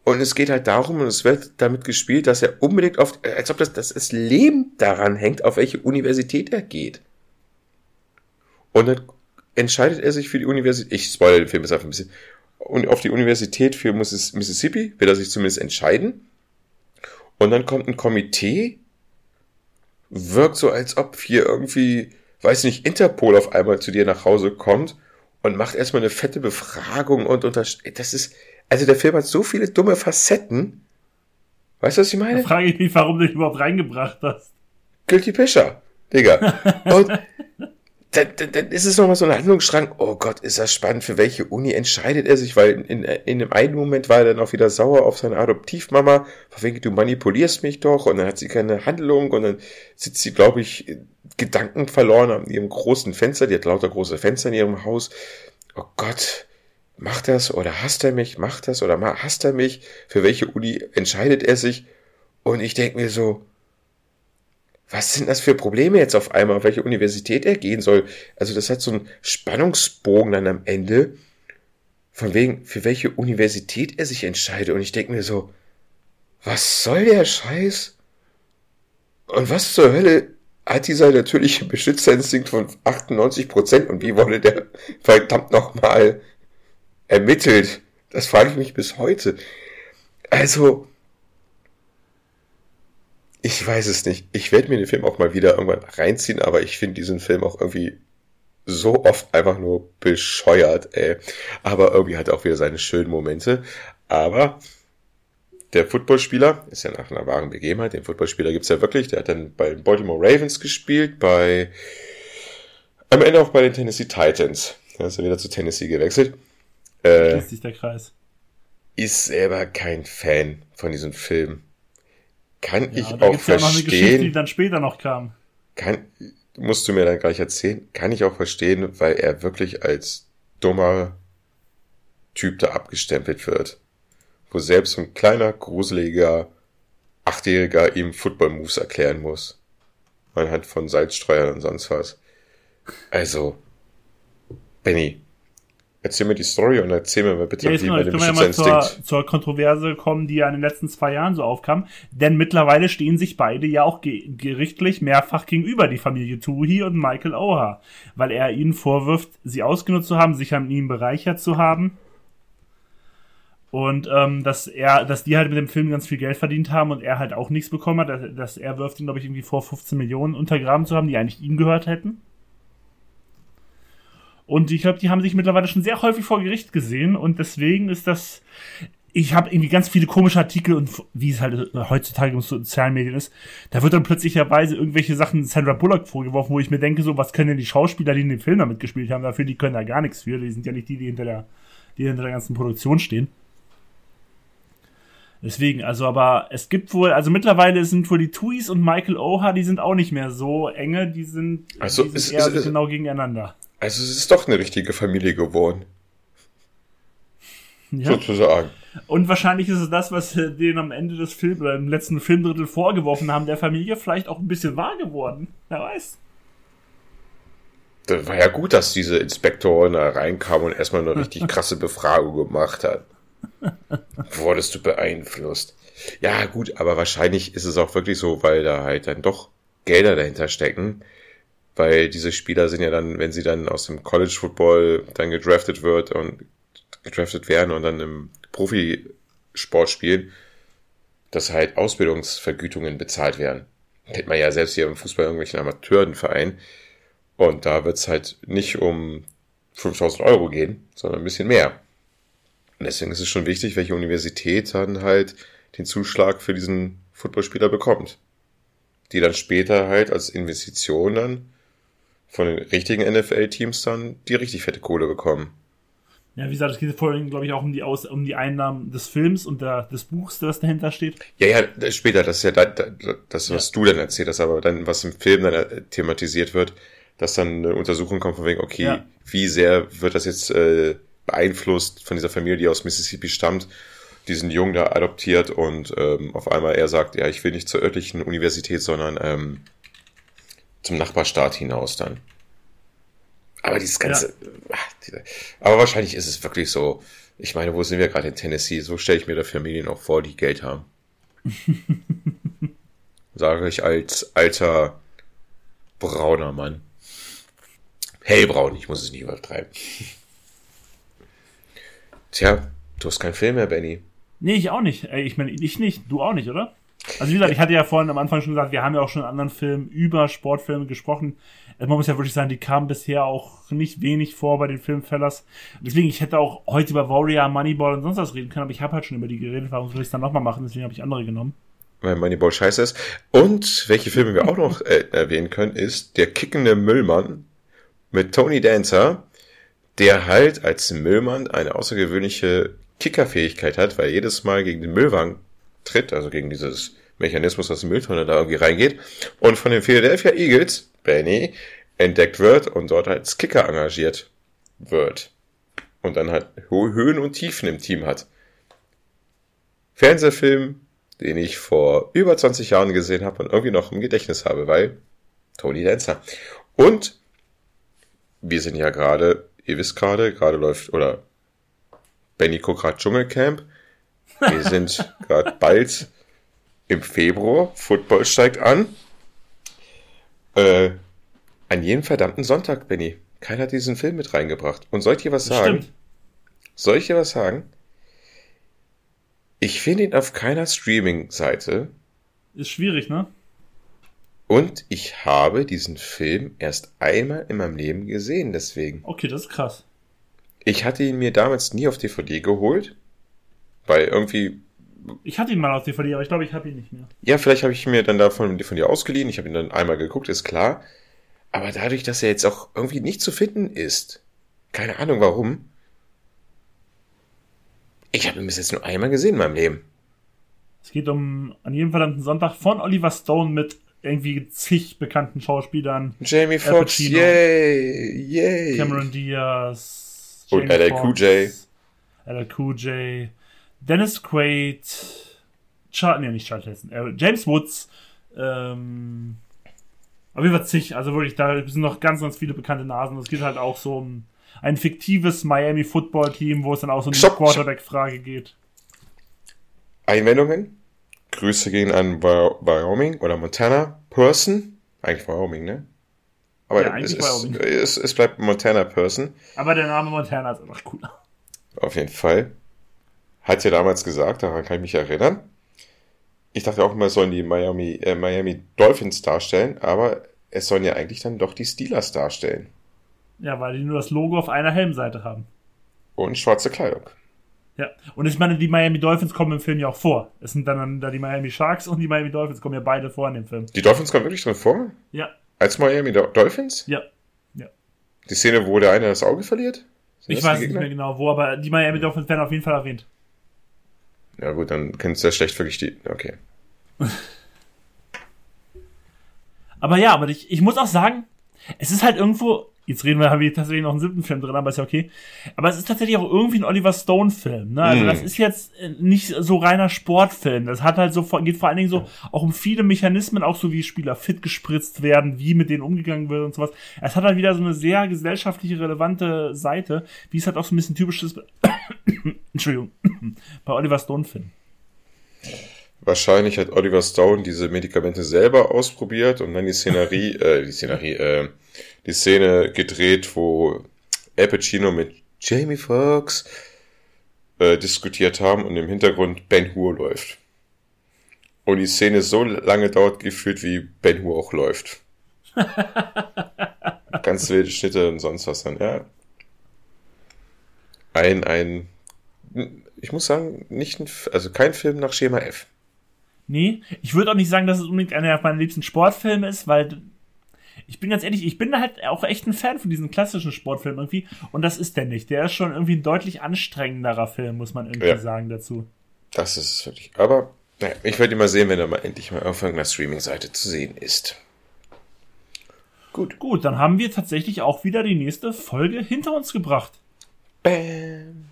Und es geht halt darum, und es wird damit gespielt, dass er unbedingt auf, als ob das, das, das Leben daran hängt, auf welche Universität er geht. Und dann entscheidet er sich für die Universität, ich spoilere den Film jetzt einfach ein bisschen, und auf die Universität für Mississippi, wird er sich zumindest entscheiden. Und dann kommt ein Komitee, wirkt so, als ob hier irgendwie, weiß nicht, Interpol auf einmal zu dir nach Hause kommt und macht erstmal eine fette Befragung und unter, das ist, also der Film hat so viele dumme Facetten. Weißt du, was ich meine? Da frage ich mich, warum du dich überhaupt reingebracht hast. Guilty Pischer, Digga. [laughs] Und dann, dann, dann ist es nochmal so ein Handlungsstrang, oh Gott, ist das spannend, für welche Uni entscheidet er sich, weil in, in, dem einen Moment war er dann auch wieder sauer auf seine Adoptivmama, von du manipulierst mich doch, und dann hat sie keine Handlung, und dann sitzt sie, glaube ich, Gedanken verloren an ihrem großen Fenster, die hat lauter große Fenster in ihrem Haus, oh Gott, macht das, oder hasst er mich, macht das, oder hasst er mich, für welche Uni entscheidet er sich, und ich denke mir so, was sind das für Probleme jetzt auf einmal, auf welche Universität er gehen soll? Also das hat so einen Spannungsbogen dann am Ende, von wegen, für welche Universität er sich entscheidet. Und ich denke mir so, was soll der Scheiß? Und was zur Hölle hat dieser natürliche Beschützerinstinkt von 98 Prozent und wie wurde der verdammt nochmal ermittelt? Das frage ich mich bis heute. Also, ich weiß es nicht. Ich werde mir den Film auch mal wieder irgendwann reinziehen, aber ich finde diesen Film auch irgendwie so oft einfach nur bescheuert, ey. Aber irgendwie hat er auch wieder seine schönen Momente. Aber der Footballspieler ist ja nach einer wahren Begebenheit. Den Footballspieler gibt's ja wirklich. Der hat dann bei den Baltimore Ravens gespielt, bei am Ende auch bei den Tennessee Titans. Da ist er wieder zu Tennessee gewechselt. Äh, sich der Kreis. Ist selber kein Fan von diesem Film kann ja, ich auch verstehen. Ja die dann später noch kam. Kann, musst du mir dann gleich erzählen. Kann ich auch verstehen, weil er wirklich als dummer Typ da abgestempelt wird. Wo selbst so ein kleiner, gruseliger Achtjähriger ihm Football-Moves erklären muss. Anhand von Salzstreuern und sonst was. Also, Benny, erzähl mir die Story und erzähl mir mal bitte, Ja, wie dem können wir ja mal zur, Beschützerinstinkt. zur Kontroverse kommen, die ja in den letzten zwei Jahren so aufkam. Denn mittlerweile stehen sich beide ja auch ge gerichtlich mehrfach gegenüber, die Familie Tuhi und Michael Oha. Weil er ihnen vorwirft, sie ausgenutzt zu haben, sich an ihnen bereichert zu haben. Und ähm, dass er, dass die halt mit dem Film ganz viel Geld verdient haben und er halt auch nichts bekommen hat, dass, dass er wirft ihn, glaube ich, irgendwie vor 15 Millionen untergraben zu haben, die eigentlich ihm gehört hätten. Und ich glaube, die haben sich mittlerweile schon sehr häufig vor Gericht gesehen und deswegen ist das. Ich habe irgendwie ganz viele komische Artikel und wie es halt heutzutage in sozialen Medien ist, da wird dann plötzlicherweise irgendwelche Sachen Sandra Bullock vorgeworfen, wo ich mir denke, so, was können denn die Schauspieler, die in dem Film damit gespielt haben, dafür, die können da gar nichts für. Die sind ja nicht die, die hinter der, die hinter der ganzen Produktion stehen. Deswegen, also, aber es gibt wohl, also mittlerweile sind wohl die Tuis und Michael Oha, die sind auch nicht mehr so enge, die sind, Also, die sind eher es- es- genau gegeneinander. Also es ist doch eine richtige Familie geworden, Ja. sozusagen. Und wahrscheinlich ist es das, was äh, denen am Ende des Films oder im letzten Filmdrittel vorgeworfen haben, der Familie vielleicht auch ein bisschen wahr geworden. Wer weiß. Das war ja gut, dass diese Inspektorin da reinkam und erstmal eine richtig [laughs] krasse Befragung gemacht hat. Wurdest du beeinflusst? Ja, gut, aber wahrscheinlich ist es auch wirklich so, weil da halt dann doch Gelder dahinter stecken. Weil diese Spieler sind ja dann, wenn sie dann aus dem College Football dann gedraftet wird und gedraftet werden und dann im Profisport spielen, dass halt Ausbildungsvergütungen bezahlt werden. Kennt man ja selbst hier im Fußball irgendwelchen Amateurenvereinen. Und da wird's halt nicht um 5000 Euro gehen, sondern ein bisschen mehr. Und deswegen ist es schon wichtig, welche Universität dann halt den Zuschlag für diesen Footballspieler bekommt. Die dann später halt als Investition dann von den richtigen NFL-Teams dann die richtig fette Kohle bekommen. Ja, wie gesagt, es geht vorhin, glaube ich, auch um die, Aus um die Einnahmen des Films und der, des Buchs, das dahinter steht. Ja, ja, später, das ist ja da, da, das, was du dann erzählt hast, aber dann, was im Film dann äh, thematisiert wird, dass dann eine Untersuchung kommt von wegen, okay, Ja. wie sehr wird das jetzt äh, beeinflusst von dieser Familie, die aus Mississippi stammt, diesen Jungen da adoptiert und ähm, auf einmal er sagt, ja, ich will nicht zur örtlichen Universität, sondern ähm, zum Nachbarstaat hinaus dann. Aber dieses ganze, ach, diese, aber wahrscheinlich ist es wirklich so. Ich meine, wo sind wir gerade in Tennessee? So stelle ich mir da Familien auch vor, die Geld haben. [laughs] Sage ich als alter brauner Mann. Hellbraun, ich muss es nicht übertreiben. Tja, du hast keinen Film mehr, Benny. Nee, ich auch nicht. Ich meine, ich nicht. Du auch nicht, oder? Also wie gesagt, ich hatte ja vorhin am Anfang schon gesagt, wir haben ja auch schon in anderen Filmen über Sportfilme gesprochen. Also man muss ja wirklich sagen, die kamen bisher auch nicht wenig vor bei den Filmfellers. Deswegen, ich hätte auch heute über Warrior, Moneyball und sonst was reden können, aber ich habe halt schon über die geredet, warum soll ich es dann nochmal machen? Deswegen habe ich andere genommen. Weil Moneyball scheiße ist. Und welche Filme wir auch noch äh, erwähnen können, ist Der kickende Müllmann mit Tony Dancer, der halt als Müllmann eine außergewöhnliche Kickerfähigkeit hat, weil jedes Mal gegen den Müllwagen tritt, also gegen dieses Mechanismus, dass die Mülltonne da irgendwie reingeht, und von den Philadelphia Eagles, Benny, entdeckt wird und dort als Kicker engagiert wird. Und dann halt Höhen und Tiefen im Team hat. Fernsehfilm, den ich vor über 20 Jahren gesehen habe und irgendwie noch im Gedächtnis habe, weil Tony Dancer. Und wir sind ja gerade, ihr wisst gerade, gerade läuft, oder Benny guckt gerade Dschungelcamp. Wir sind [laughs] gerade bald im Februar. Football steigt an. Äh, an jedem verdammten Sonntag, Benny. Keiner hat diesen Film mit reingebracht. Und soll ich dir was Das sagen? stimmt. Soll ich dir was sagen? Ich finde ihn auf keiner Streaming-Seite Ist schwierig, ne? und ich habe diesen Film erst einmal in meinem Leben gesehen, deswegen. Okay, das ist krass. Ich hatte ihn mir damals nie auf DVD geholt, weil irgendwie, Ich hatte ihn mal auf DVD, aber ich glaube, ich habe ihn nicht mehr. ja, vielleicht habe ich mir dann davon von dir ausgeliehen, ich habe ihn dann einmal geguckt, ist klar. Aber dadurch, dass er jetzt auch irgendwie nicht zu finden ist, keine Ahnung warum, ich habe ihn bis jetzt nur einmal gesehen in meinem Leben. Es geht um an jedem verdammten Sonntag von Oliver Stone mit irgendwie zig bekannten Schauspielern. Jamie Foxx, yay, yay. Cameron Diaz, Und LL Cool J. Foxx, LL Cool J, Dennis Quaid, Char nee, nicht Charles Heston, äh, James Woods, ähm, auf jeden Fall zig, also wirklich, da sind noch ganz, ganz viele bekannte Nasen. Es geht halt auch so um ein fiktives Miami Football Team, wo es dann auch so um die Quarterback-Frage geht. Einwendungen? Grüße gehen an Wy- Wyoming oder Montana Person. Eigentlich Wyoming, ne? Aber Ja, es, eigentlich ist, Wyoming. es, es bleibt Montana Person. Aber der Name Montana ist einfach cool. Auf jeden Fall. Hat ja damals gesagt, daran kann ich mich erinnern. Ich dachte auch immer, es sollen die Miami, äh, Miami Dolphins darstellen, aber es sollen ja eigentlich dann doch die Steelers darstellen. Ja, weil die nur das Logo auf einer Helmseite haben. Und schwarze Kleidung. Ja, und ich meine, die Miami Dolphins kommen im Film ja auch vor. Es sind dann da die Miami Sharks und die Miami Dolphins kommen ja beide vor in dem Film. Die Dolphins kommen wirklich drin vor? Ja, Als Miami Do Dolphins? ja. Die Szene, wo der eine das Auge verliert? Sind Ich weiß nicht mehr genau wo, aber die Miami Dolphins werden auf jeden Fall erwähnt. Ja gut, dann kennst du ja schlecht wirklich die. Okay. [laughs] Aber ja, aber ich, ich muss auch sagen, es ist halt irgendwo, jetzt reden wir, haben wir tatsächlich noch einen siebten Film drin, aber ist ja okay. Aber es ist tatsächlich auch irgendwie ein Oliver Stone-Film, ne? Also Mm. das ist jetzt äh, nicht so reiner Sportfilm. Das hat halt so, geht vor allen Dingen so auch um viele Mechanismen, auch so wie Spieler fit gespritzt werden, wie mit denen umgegangen wird und sowas. Es hat halt wieder so eine sehr gesellschaftliche relevante Seite, wie es halt auch so ein bisschen typisch ist, [coughs] Entschuldigung, [coughs] bei Oliver Stone-Filmen. Wahrscheinlich hat Oliver Stone diese Medikamente selber ausprobiert und dann die Szenerie, äh, die Szenerie, äh, die Szene gedreht, wo Al Pacino mit Jamie Foxx äh, diskutiert haben und im Hintergrund Ben Hur läuft. Und die Szene so lange dauert gefühlt, wie Ben Hur auch läuft. [laughs] Ganz wilde Schnitte und sonst was dann, ja. Ein, ein, ich muss sagen, nicht ein, also kein Film nach Schema F. Nee, ich würde auch nicht sagen, dass es unbedingt einer meiner liebsten Sportfilme ist, weil ich bin ganz ehrlich, ich bin halt auch echt ein Fan von diesen klassischen Sportfilmen irgendwie und das ist der nicht. Der ist schon irgendwie ein deutlich anstrengenderer Film, muss man irgendwie Ja. sagen dazu. Das ist es wirklich. Aber naja, ich werde ihn mal sehen, wenn er mal endlich mal auf irgendeiner Streaming-Seite zu sehen ist. Gut. Gut, dann haben wir tatsächlich auch wieder die nächste Folge hinter uns gebracht. Bam.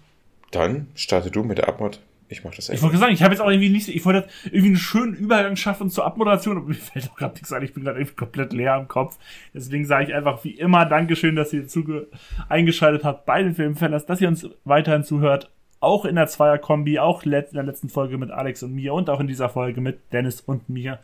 Dann starte du mit der Abmod. Ich mach das Ich wollte sagen, ich habe jetzt auch irgendwie nicht, ich wollte irgendwie einen schönen Übergang schaffen zur Abmoderation, aber mir [laughs] fällt auch gerade nichts ein, ich bin gerade irgendwie komplett leer im Kopf. Deswegen sage ich einfach wie immer Dankeschön, dass ihr zuge eingeschaltet habt bei den Filmfellers, dass ihr uns weiterhin zuhört. Auch in der Zweier-Kombi, auch in der letzten Folge mit Alex und mir und auch in dieser Folge mit Dennis und mir.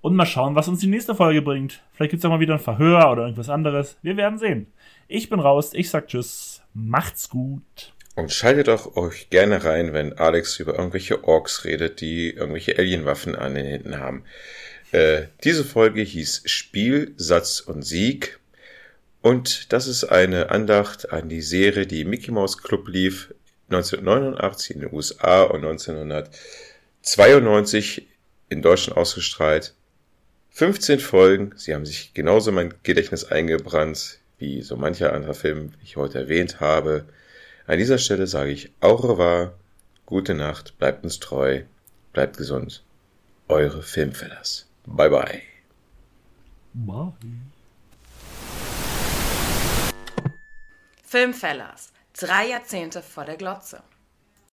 Und mal schauen, was uns die nächste Folge bringt. Vielleicht gibt's auch mal wieder ein Verhör oder irgendwas anderes. Wir werden sehen. Ich bin raus, ich sag Tschüss, macht's gut. Und schaltet auch euch gerne rein, wenn Alex über irgendwelche Orks redet, die irgendwelche Alienwaffen an den Händen haben. Äh, diese Folge hieß Spiel, Satz und Sieg. Und das ist eine Andacht an die Serie, die Mickey Mouse Club lief 1989 in den USA und 1992 in Deutschland ausgestrahlt. 15 Folgen, sie haben sich genauso in mein Gedächtnis eingebrannt, wie so mancher anderer Film, wie ich heute erwähnt habe. An dieser Stelle sage ich au revoir, gute Nacht, bleibt uns treu, bleibt gesund. Eure Filmfellers. Bye bye. Bye. Filmfellers. Drei Jahrzehnte vor der Glotze.